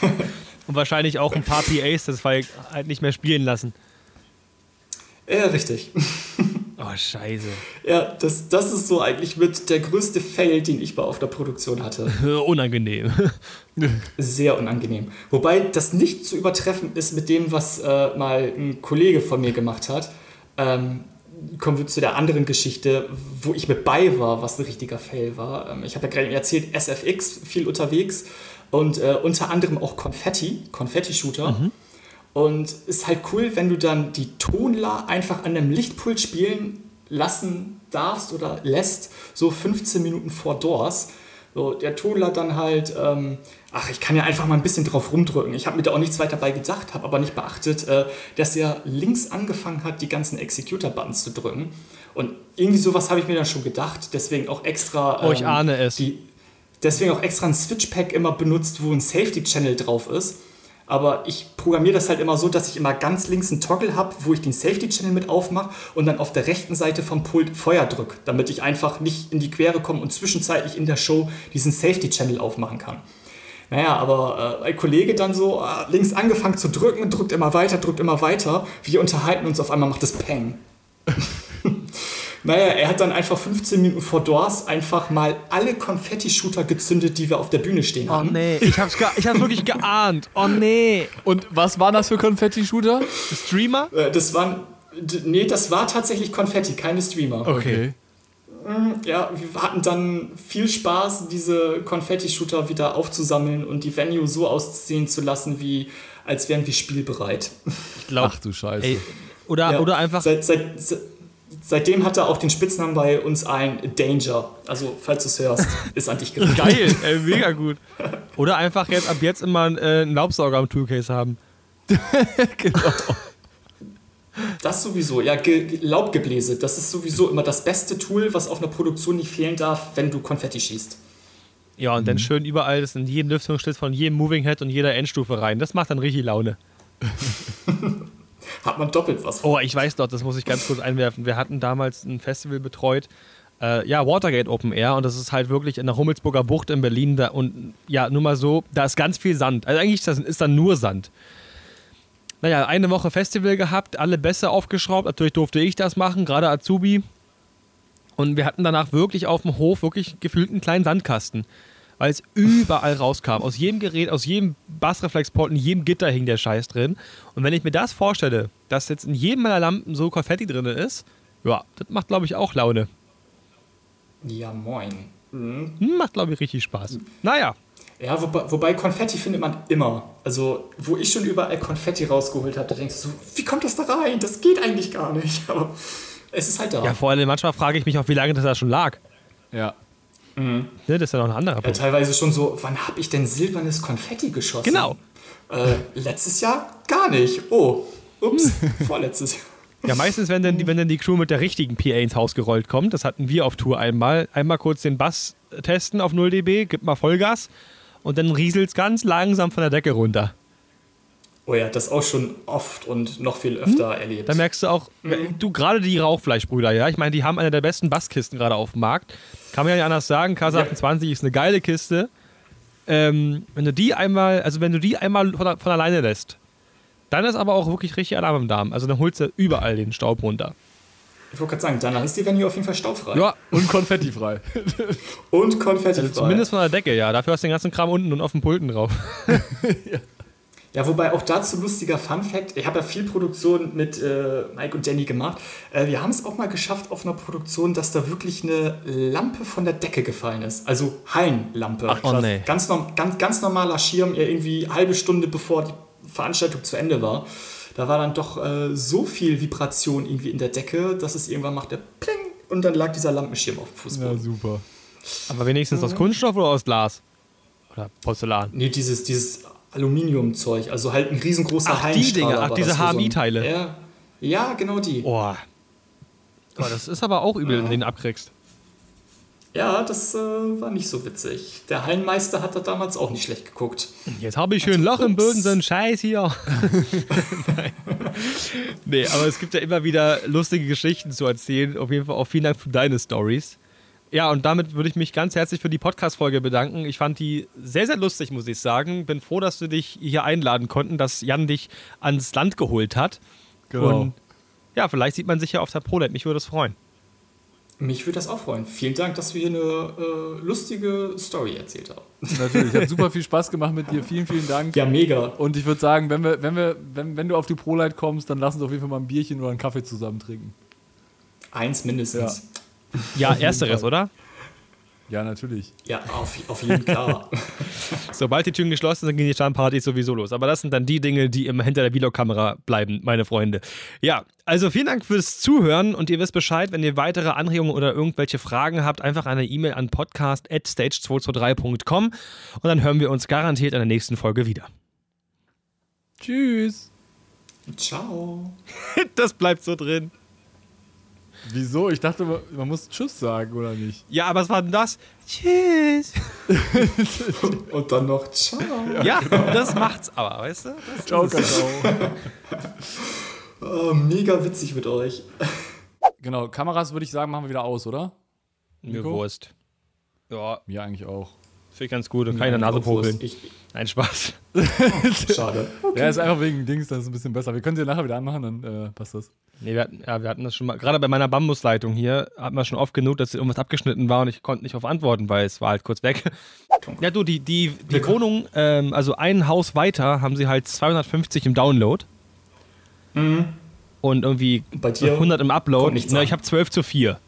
und wahrscheinlich auch ein paar PAs das Fall halt nicht mehr spielen lassen. Ja, richtig. Oh, scheiße. Ja, das, das ist so eigentlich mit der größte Fail, den ich bei auf der Produktion hatte. unangenehm. Sehr unangenehm. Wobei das nicht zu übertreffen ist mit dem, was äh, mal ein Kollege von mir gemacht hat. Ähm, kommen wir zu der anderen Geschichte, wo ich mit bei war, was ein richtiger Fail war. Ähm, ich habe ja gerade erzählt, SFX viel unterwegs und äh, unter anderem auch Konfetti, Konfetti-Shooter. Mhm. Und ist halt cool, wenn du dann die Tonler einfach an einem Lichtpult spielen lassen darfst oder lässt, so 15 Minuten vor Doors. So, der Tonler dann halt, ähm, ach, ich kann ja einfach mal ein bisschen drauf rumdrücken. Ich habe mir da auch nichts weiter bei gedacht, habe aber nicht beachtet, äh, dass er links angefangen hat, die ganzen Executor-Buttons zu drücken. Und irgendwie sowas habe ich mir dann schon gedacht, deswegen auch extra. Ähm, oh, ich ähm, ahne es. Die, deswegen auch extra ein Switch-Pack immer benutzt, wo ein Safety-Channel drauf ist aber ich programmiere das halt immer so, dass ich immer ganz links einen Toggle habe, wo ich den Safety Channel mit aufmache und dann auf der rechten Seite vom Pult Feuer drücke, damit ich einfach nicht in die Quere komme und zwischenzeitlich in der Show diesen Safety Channel aufmachen kann. Naja, aber äh, ein Kollege dann so äh, links angefangen zu drücken, drückt immer weiter, drückt immer weiter. Wir unterhalten uns, auf einmal macht es Peng. Naja, er hat dann einfach 15 Minuten vor Doors einfach mal alle Konfetti-Shooter gezündet, die wir auf der Bühne stehen oh, haben. Oh nee, ich hab's, ich hab's wirklich geahnt. Oh nee. Und was waren das für Konfetti-Shooter? Streamer? Äh, das waren. Nee, das war tatsächlich Konfetti, keine Streamer. Okay. Mhm, ja, wir hatten dann viel Spaß, diese Konfetti-Shooter wieder aufzusammeln und die Venue so aussehen zu lassen, wie als wären wir spielbereit. Ich glaube, ach du Scheiße. Ey, oder, ja, oder einfach. Seit, seit, seit, seitdem hat er auch den Spitznamen bei uns ein Danger. Also, falls du es hörst, ist an dich gerichtet. Geil, ey, mega gut. Oder einfach jetzt ab jetzt immer äh, einen Laubsauger am Toolcase haben. genau. Das sowieso, ja, Ge Laubgebläse, das ist sowieso immer das beste Tool, was auf einer Produktion nicht fehlen darf, wenn du Konfetti schießt. Ja, und mhm. dann schön überall das in jeden Lüftungsschlitz von jedem Moving Head und jeder Endstufe rein. Das macht dann richtig Laune. hat man doppelt was. Oh, ich weiß doch, das muss ich ganz kurz einwerfen. Wir hatten damals ein Festival betreut, äh, ja, Watergate Open Air und das ist halt wirklich in der Hummelsburger Bucht in Berlin da und ja, nur mal so, da ist ganz viel Sand. Also eigentlich ist, das, ist da nur Sand. Naja, eine Woche Festival gehabt, alle Bässe aufgeschraubt. Natürlich durfte ich das machen, gerade Azubi. Und wir hatten danach wirklich auf dem Hof wirklich gefühlt einen kleinen Sandkasten weil es überall rauskam. Aus jedem Gerät, aus jedem Bassreflexport, in jedem Gitter hing der Scheiß drin. Und wenn ich mir das vorstelle, dass jetzt in jedem meiner Lampen so Konfetti drin ist, ja, das macht, glaube ich, auch Laune. Ja, moin. Mhm. Macht, glaube ich, richtig Spaß. Naja. Ja, wobei, wobei, Konfetti findet man immer. Also, wo ich schon überall Konfetti rausgeholt habe, da denkst du so, wie kommt das da rein? Das geht eigentlich gar nicht. Aber es ist halt da. Ja, vor allem manchmal frage ich mich auch, wie lange das da schon lag. Ja. Mhm. Ne, das ist ja noch ein anderer Punkt. Ja, teilweise schon so, wann habe ich denn silbernes Konfetti geschossen? Genau. Äh, letztes Jahr gar nicht. Oh, ups, vorletztes Jahr. Ja, meistens, wenn dann, die, wenn dann die Crew mit der richtigen PA ins Haus gerollt kommt, das hatten wir auf Tour einmal, einmal kurz den Bass testen auf 0 dB, gib mal Vollgas und dann rieselt es ganz langsam von der Decke runter. Oh ja, das auch schon oft und noch viel öfter hm? erlebt. Da merkst du auch, mhm. du gerade die Rauchfleischbrüder, ja, ich meine, die haben eine der besten Basskisten gerade auf dem Markt. Kann man ja nicht anders sagen, K28 ja. ist eine geile Kiste. Ähm, wenn du die einmal, also wenn du die einmal von, von, alleine lässt, dann ist aber auch wirklich richtig Alarm im Darm. Also dann holst du überall den Staub runter. Ich wollte gerade sagen, danach ist die Venue auf jeden Fall staubfrei. Ja, und konfettifrei. und konfettifrei. Also zumindest von der Decke, ja. Dafür hast du den ganzen Kram unten und auf dem Pulten drauf. ja. Ja, wobei auch dazu lustiger Fun Fact, ich habe ja viel Produktion mit äh, Mike und Danny gemacht. Äh, wir haben es auch mal geschafft auf einer Produktion, dass da wirklich eine Lampe von der Decke gefallen ist. Also Hallenlampe. Ach, oh nee. ganz, ganz, ganz normaler Schirm, irgendwie eine halbe Stunde bevor die Veranstaltung zu Ende war. Da war dann doch äh, so viel Vibration irgendwie in der Decke, dass es irgendwann macht der Pling und dann lag dieser Lampenschirm auf dem Fußboden. Ja, super. Aber wenigstens mhm. aus Kunststoff oder aus Glas? Oder Porzellan? Nee, dieses, dieses Aluminiumzeug, also halt ein riesengroßer Ach, die Dinger, ach, diese HMI-Teile. So ja, ja, genau die. Oh. oh. Das ist aber auch übel, ja. wenn du den abkriegst. Ja, das äh, war nicht so witzig. Der Hallenmeister hat da damals auch nicht schlecht geguckt. Jetzt habe ich schön Loch im Boden, so ein Scheiß hier. Nein. Nee, aber es gibt ja immer wieder lustige Geschichten zu erzählen. Auf jeden Fall auch vielen Dank für deine Stories. Ja, und damit würde ich mich ganz herzlich für die Podcast-Folge bedanken. Ich fand die sehr, sehr lustig, muss ich sagen. Bin froh, dass wir dich hier einladen konnten, dass Jan dich ans Land geholt hat. Genau. Und ja, vielleicht sieht man sich ja auf der ProLab. Mich würde es freuen. Mich würde das auch freuen. Vielen Dank, dass wir hier eine äh, lustige Story erzählt haben. Natürlich, hat super viel Spaß gemacht mit dir. Vielen, vielen Dank. Ja, mega. Und ich würde sagen, wenn, wir, wenn, wir, wenn, wenn du auf die ProLight kommst, dann lass uns auf jeden Fall mal ein Bierchen oder einen Kaffee zusammen trinken. Eins mindestens. Ja, ersteres, oder? Ja, natürlich. Ja, auf, auf jeden Fall. Sobald die Türen geschlossen sind, gehen die Stammpartys sowieso los. Aber das sind dann die Dinge, die immer hinter der Vlog-Kamera bleiben, meine Freunde. Ja, also vielen Dank fürs Zuhören und ihr wisst Bescheid, wenn ihr weitere Anregungen oder irgendwelche Fragen habt, einfach eine E-Mail an podcast.stage223.com und dann hören wir uns garantiert in der nächsten Folge wieder. Tschüss. Ciao. Das bleibt so drin. Wieso? Ich dachte, man- muss Tschüss sagen, oder nicht? Ja, aber was war denn das? Tschüss. Und dann noch ciao. Ja, das macht's aber, weißt du? Das Ciao, Kakao. Oh, mega witzig mit euch. genau, Kameras würde ich sagen, machen wir wieder aus, oder? mir Nico? Wurst. Ja, Mir eigentlich auch. finde ich ganz gut und keine Nase popeln. Ich, Nein, Spaß. schade. Ja, ist einfach wegen Dings, das ist ein bisschen besser. Wir können sie nachher wieder anmachen, dann äh, passt das. Nee, wir hatten, ja, wir hatten das schon mal, gerade bei meiner Bambusleitung hier, hatten wir schon oft genug, dass irgendwas abgeschnitten war und ich konnte nicht darauf antworten, weil es war halt kurz weg. Ja, du, die, die, die. Wohnung, ähm, also ein Haus weiter, haben sie halt 250 im Download. Und irgendwie Bei dir 100 im Upload. Na, ich habe 12 zu 4.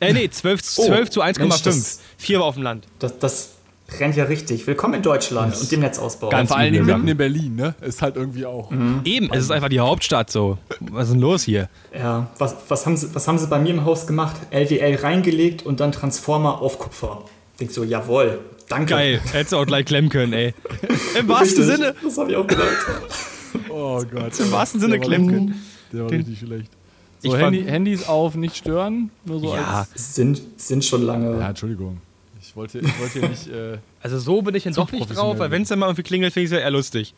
Äh, nee, 12, Oh, 12 zu Mensch, 1,5. das- 4 war auf dem Land. Das, das rennt ja richtig. Willkommen in Deutschland und dem Netzausbau. Ganz Vor allen Dingen mitten in Berlin, ne? Ist halt irgendwie auch. Eben, es ist einfach die Hauptstadt so. Was ist denn los hier? Ja, was, was, haben sie, was haben sie bei mir im Haus gemacht? LWL reingelegt und dann Transformer auf Kupfer. Denk so, jawohl, danke. Geil, hättest du auch gleich klemmen können, ey. Im wahrsten Richtig, Sinne, Das habe ich auch gedacht. Oh Gott. im wahrsten Sinne klemmen können. Der war richtig schlecht. So, Handy, Handys auf, nicht stören. Nur so Ja. als. Sind, sind schon lange. Ja, Entschuldigung. Wollte, ich wollte hier nicht. Äh, Also so bin ich dann Zu doch nicht drauf, weil wenn es dann mal irgendwie klingelt, finde ich es ja eher lustig.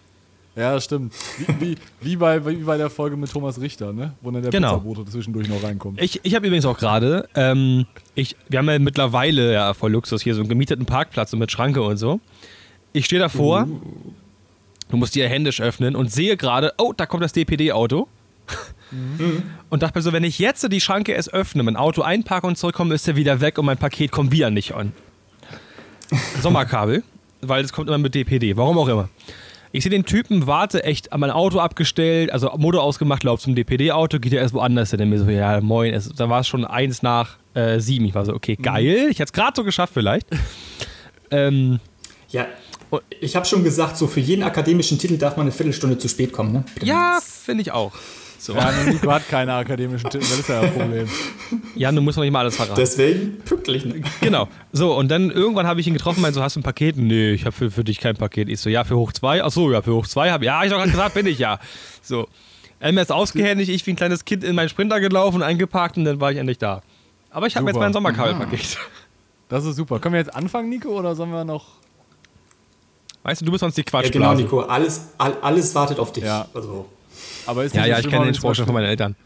ja, stimmt. Wie, wie, wie, bei, wie bei der Folge mit Thomas Richter, ne? Wo dann der Genau. Pizzabote zwischendurch noch reinkommt. Ich, ich habe übrigens auch gerade, ähm, ich, wir haben ja mittlerweile ja voll Luxus hier so einen gemieteten Parkplatz und mit Schranke und so. Ich stehe davor, du musst ja händisch öffnen und sehe gerade, oh, da kommt das DPD-Auto. Und dachte mir so, wenn ich jetzt die Schranke erst öffne, mein Auto einparke und zurückkomme, ist er wieder weg und mein Paket kommt wieder nicht an. Sommerkabel, weil es kommt immer mit DPD, warum auch immer. Ich sehe den Typen, warte echt an mein Auto abgestellt, also Motor ausgemacht, lauf zum DPD-Auto, geht ja erst woanders hin. Dann mir so, ja, moin, es, da war es schon eins nach äh, sieben. Ich war so, okay, geil, ich hätte es gerade so geschafft vielleicht. ähm, Ja, ich habe schon gesagt, so für jeden akademischen Titel darf man eine Viertelstunde zu spät kommen. Ne? ja, finde ich auch. So. Ja, Nico hat keine akademischen Titel, das ist ja das Problem. Ja, du musst noch nicht mal alles verraten. Deswegen pünktlich. Ne? Genau. So, und dann irgendwann habe ich ihn getroffen, meinte so, hast du ein Paket? Nee, ich habe für, für dich kein Paket. Ich so, ja, für hoch zwei. Ach so, ja, für hoch zwei habe ich. Ja, ich doch gerade gesagt, bin ich ja. So. Er mir ist ausgehändigt, ich wie ein kleines Kind in meinen Sprinter gelaufen, eingeparkt und dann war ich endlich da. Aber ich habe jetzt mein Sommerkabelpaket. Das ist super. Können wir jetzt anfangen, Nico, oder sollen wir noch. Weißt du, du bist sonst die Ja, genau, Quatschblase. Nico. Alles, all, alles wartet auf dich. Ja. Also, Aber ist Ja, ja, ich kenne den Spruch schon von meinen Eltern.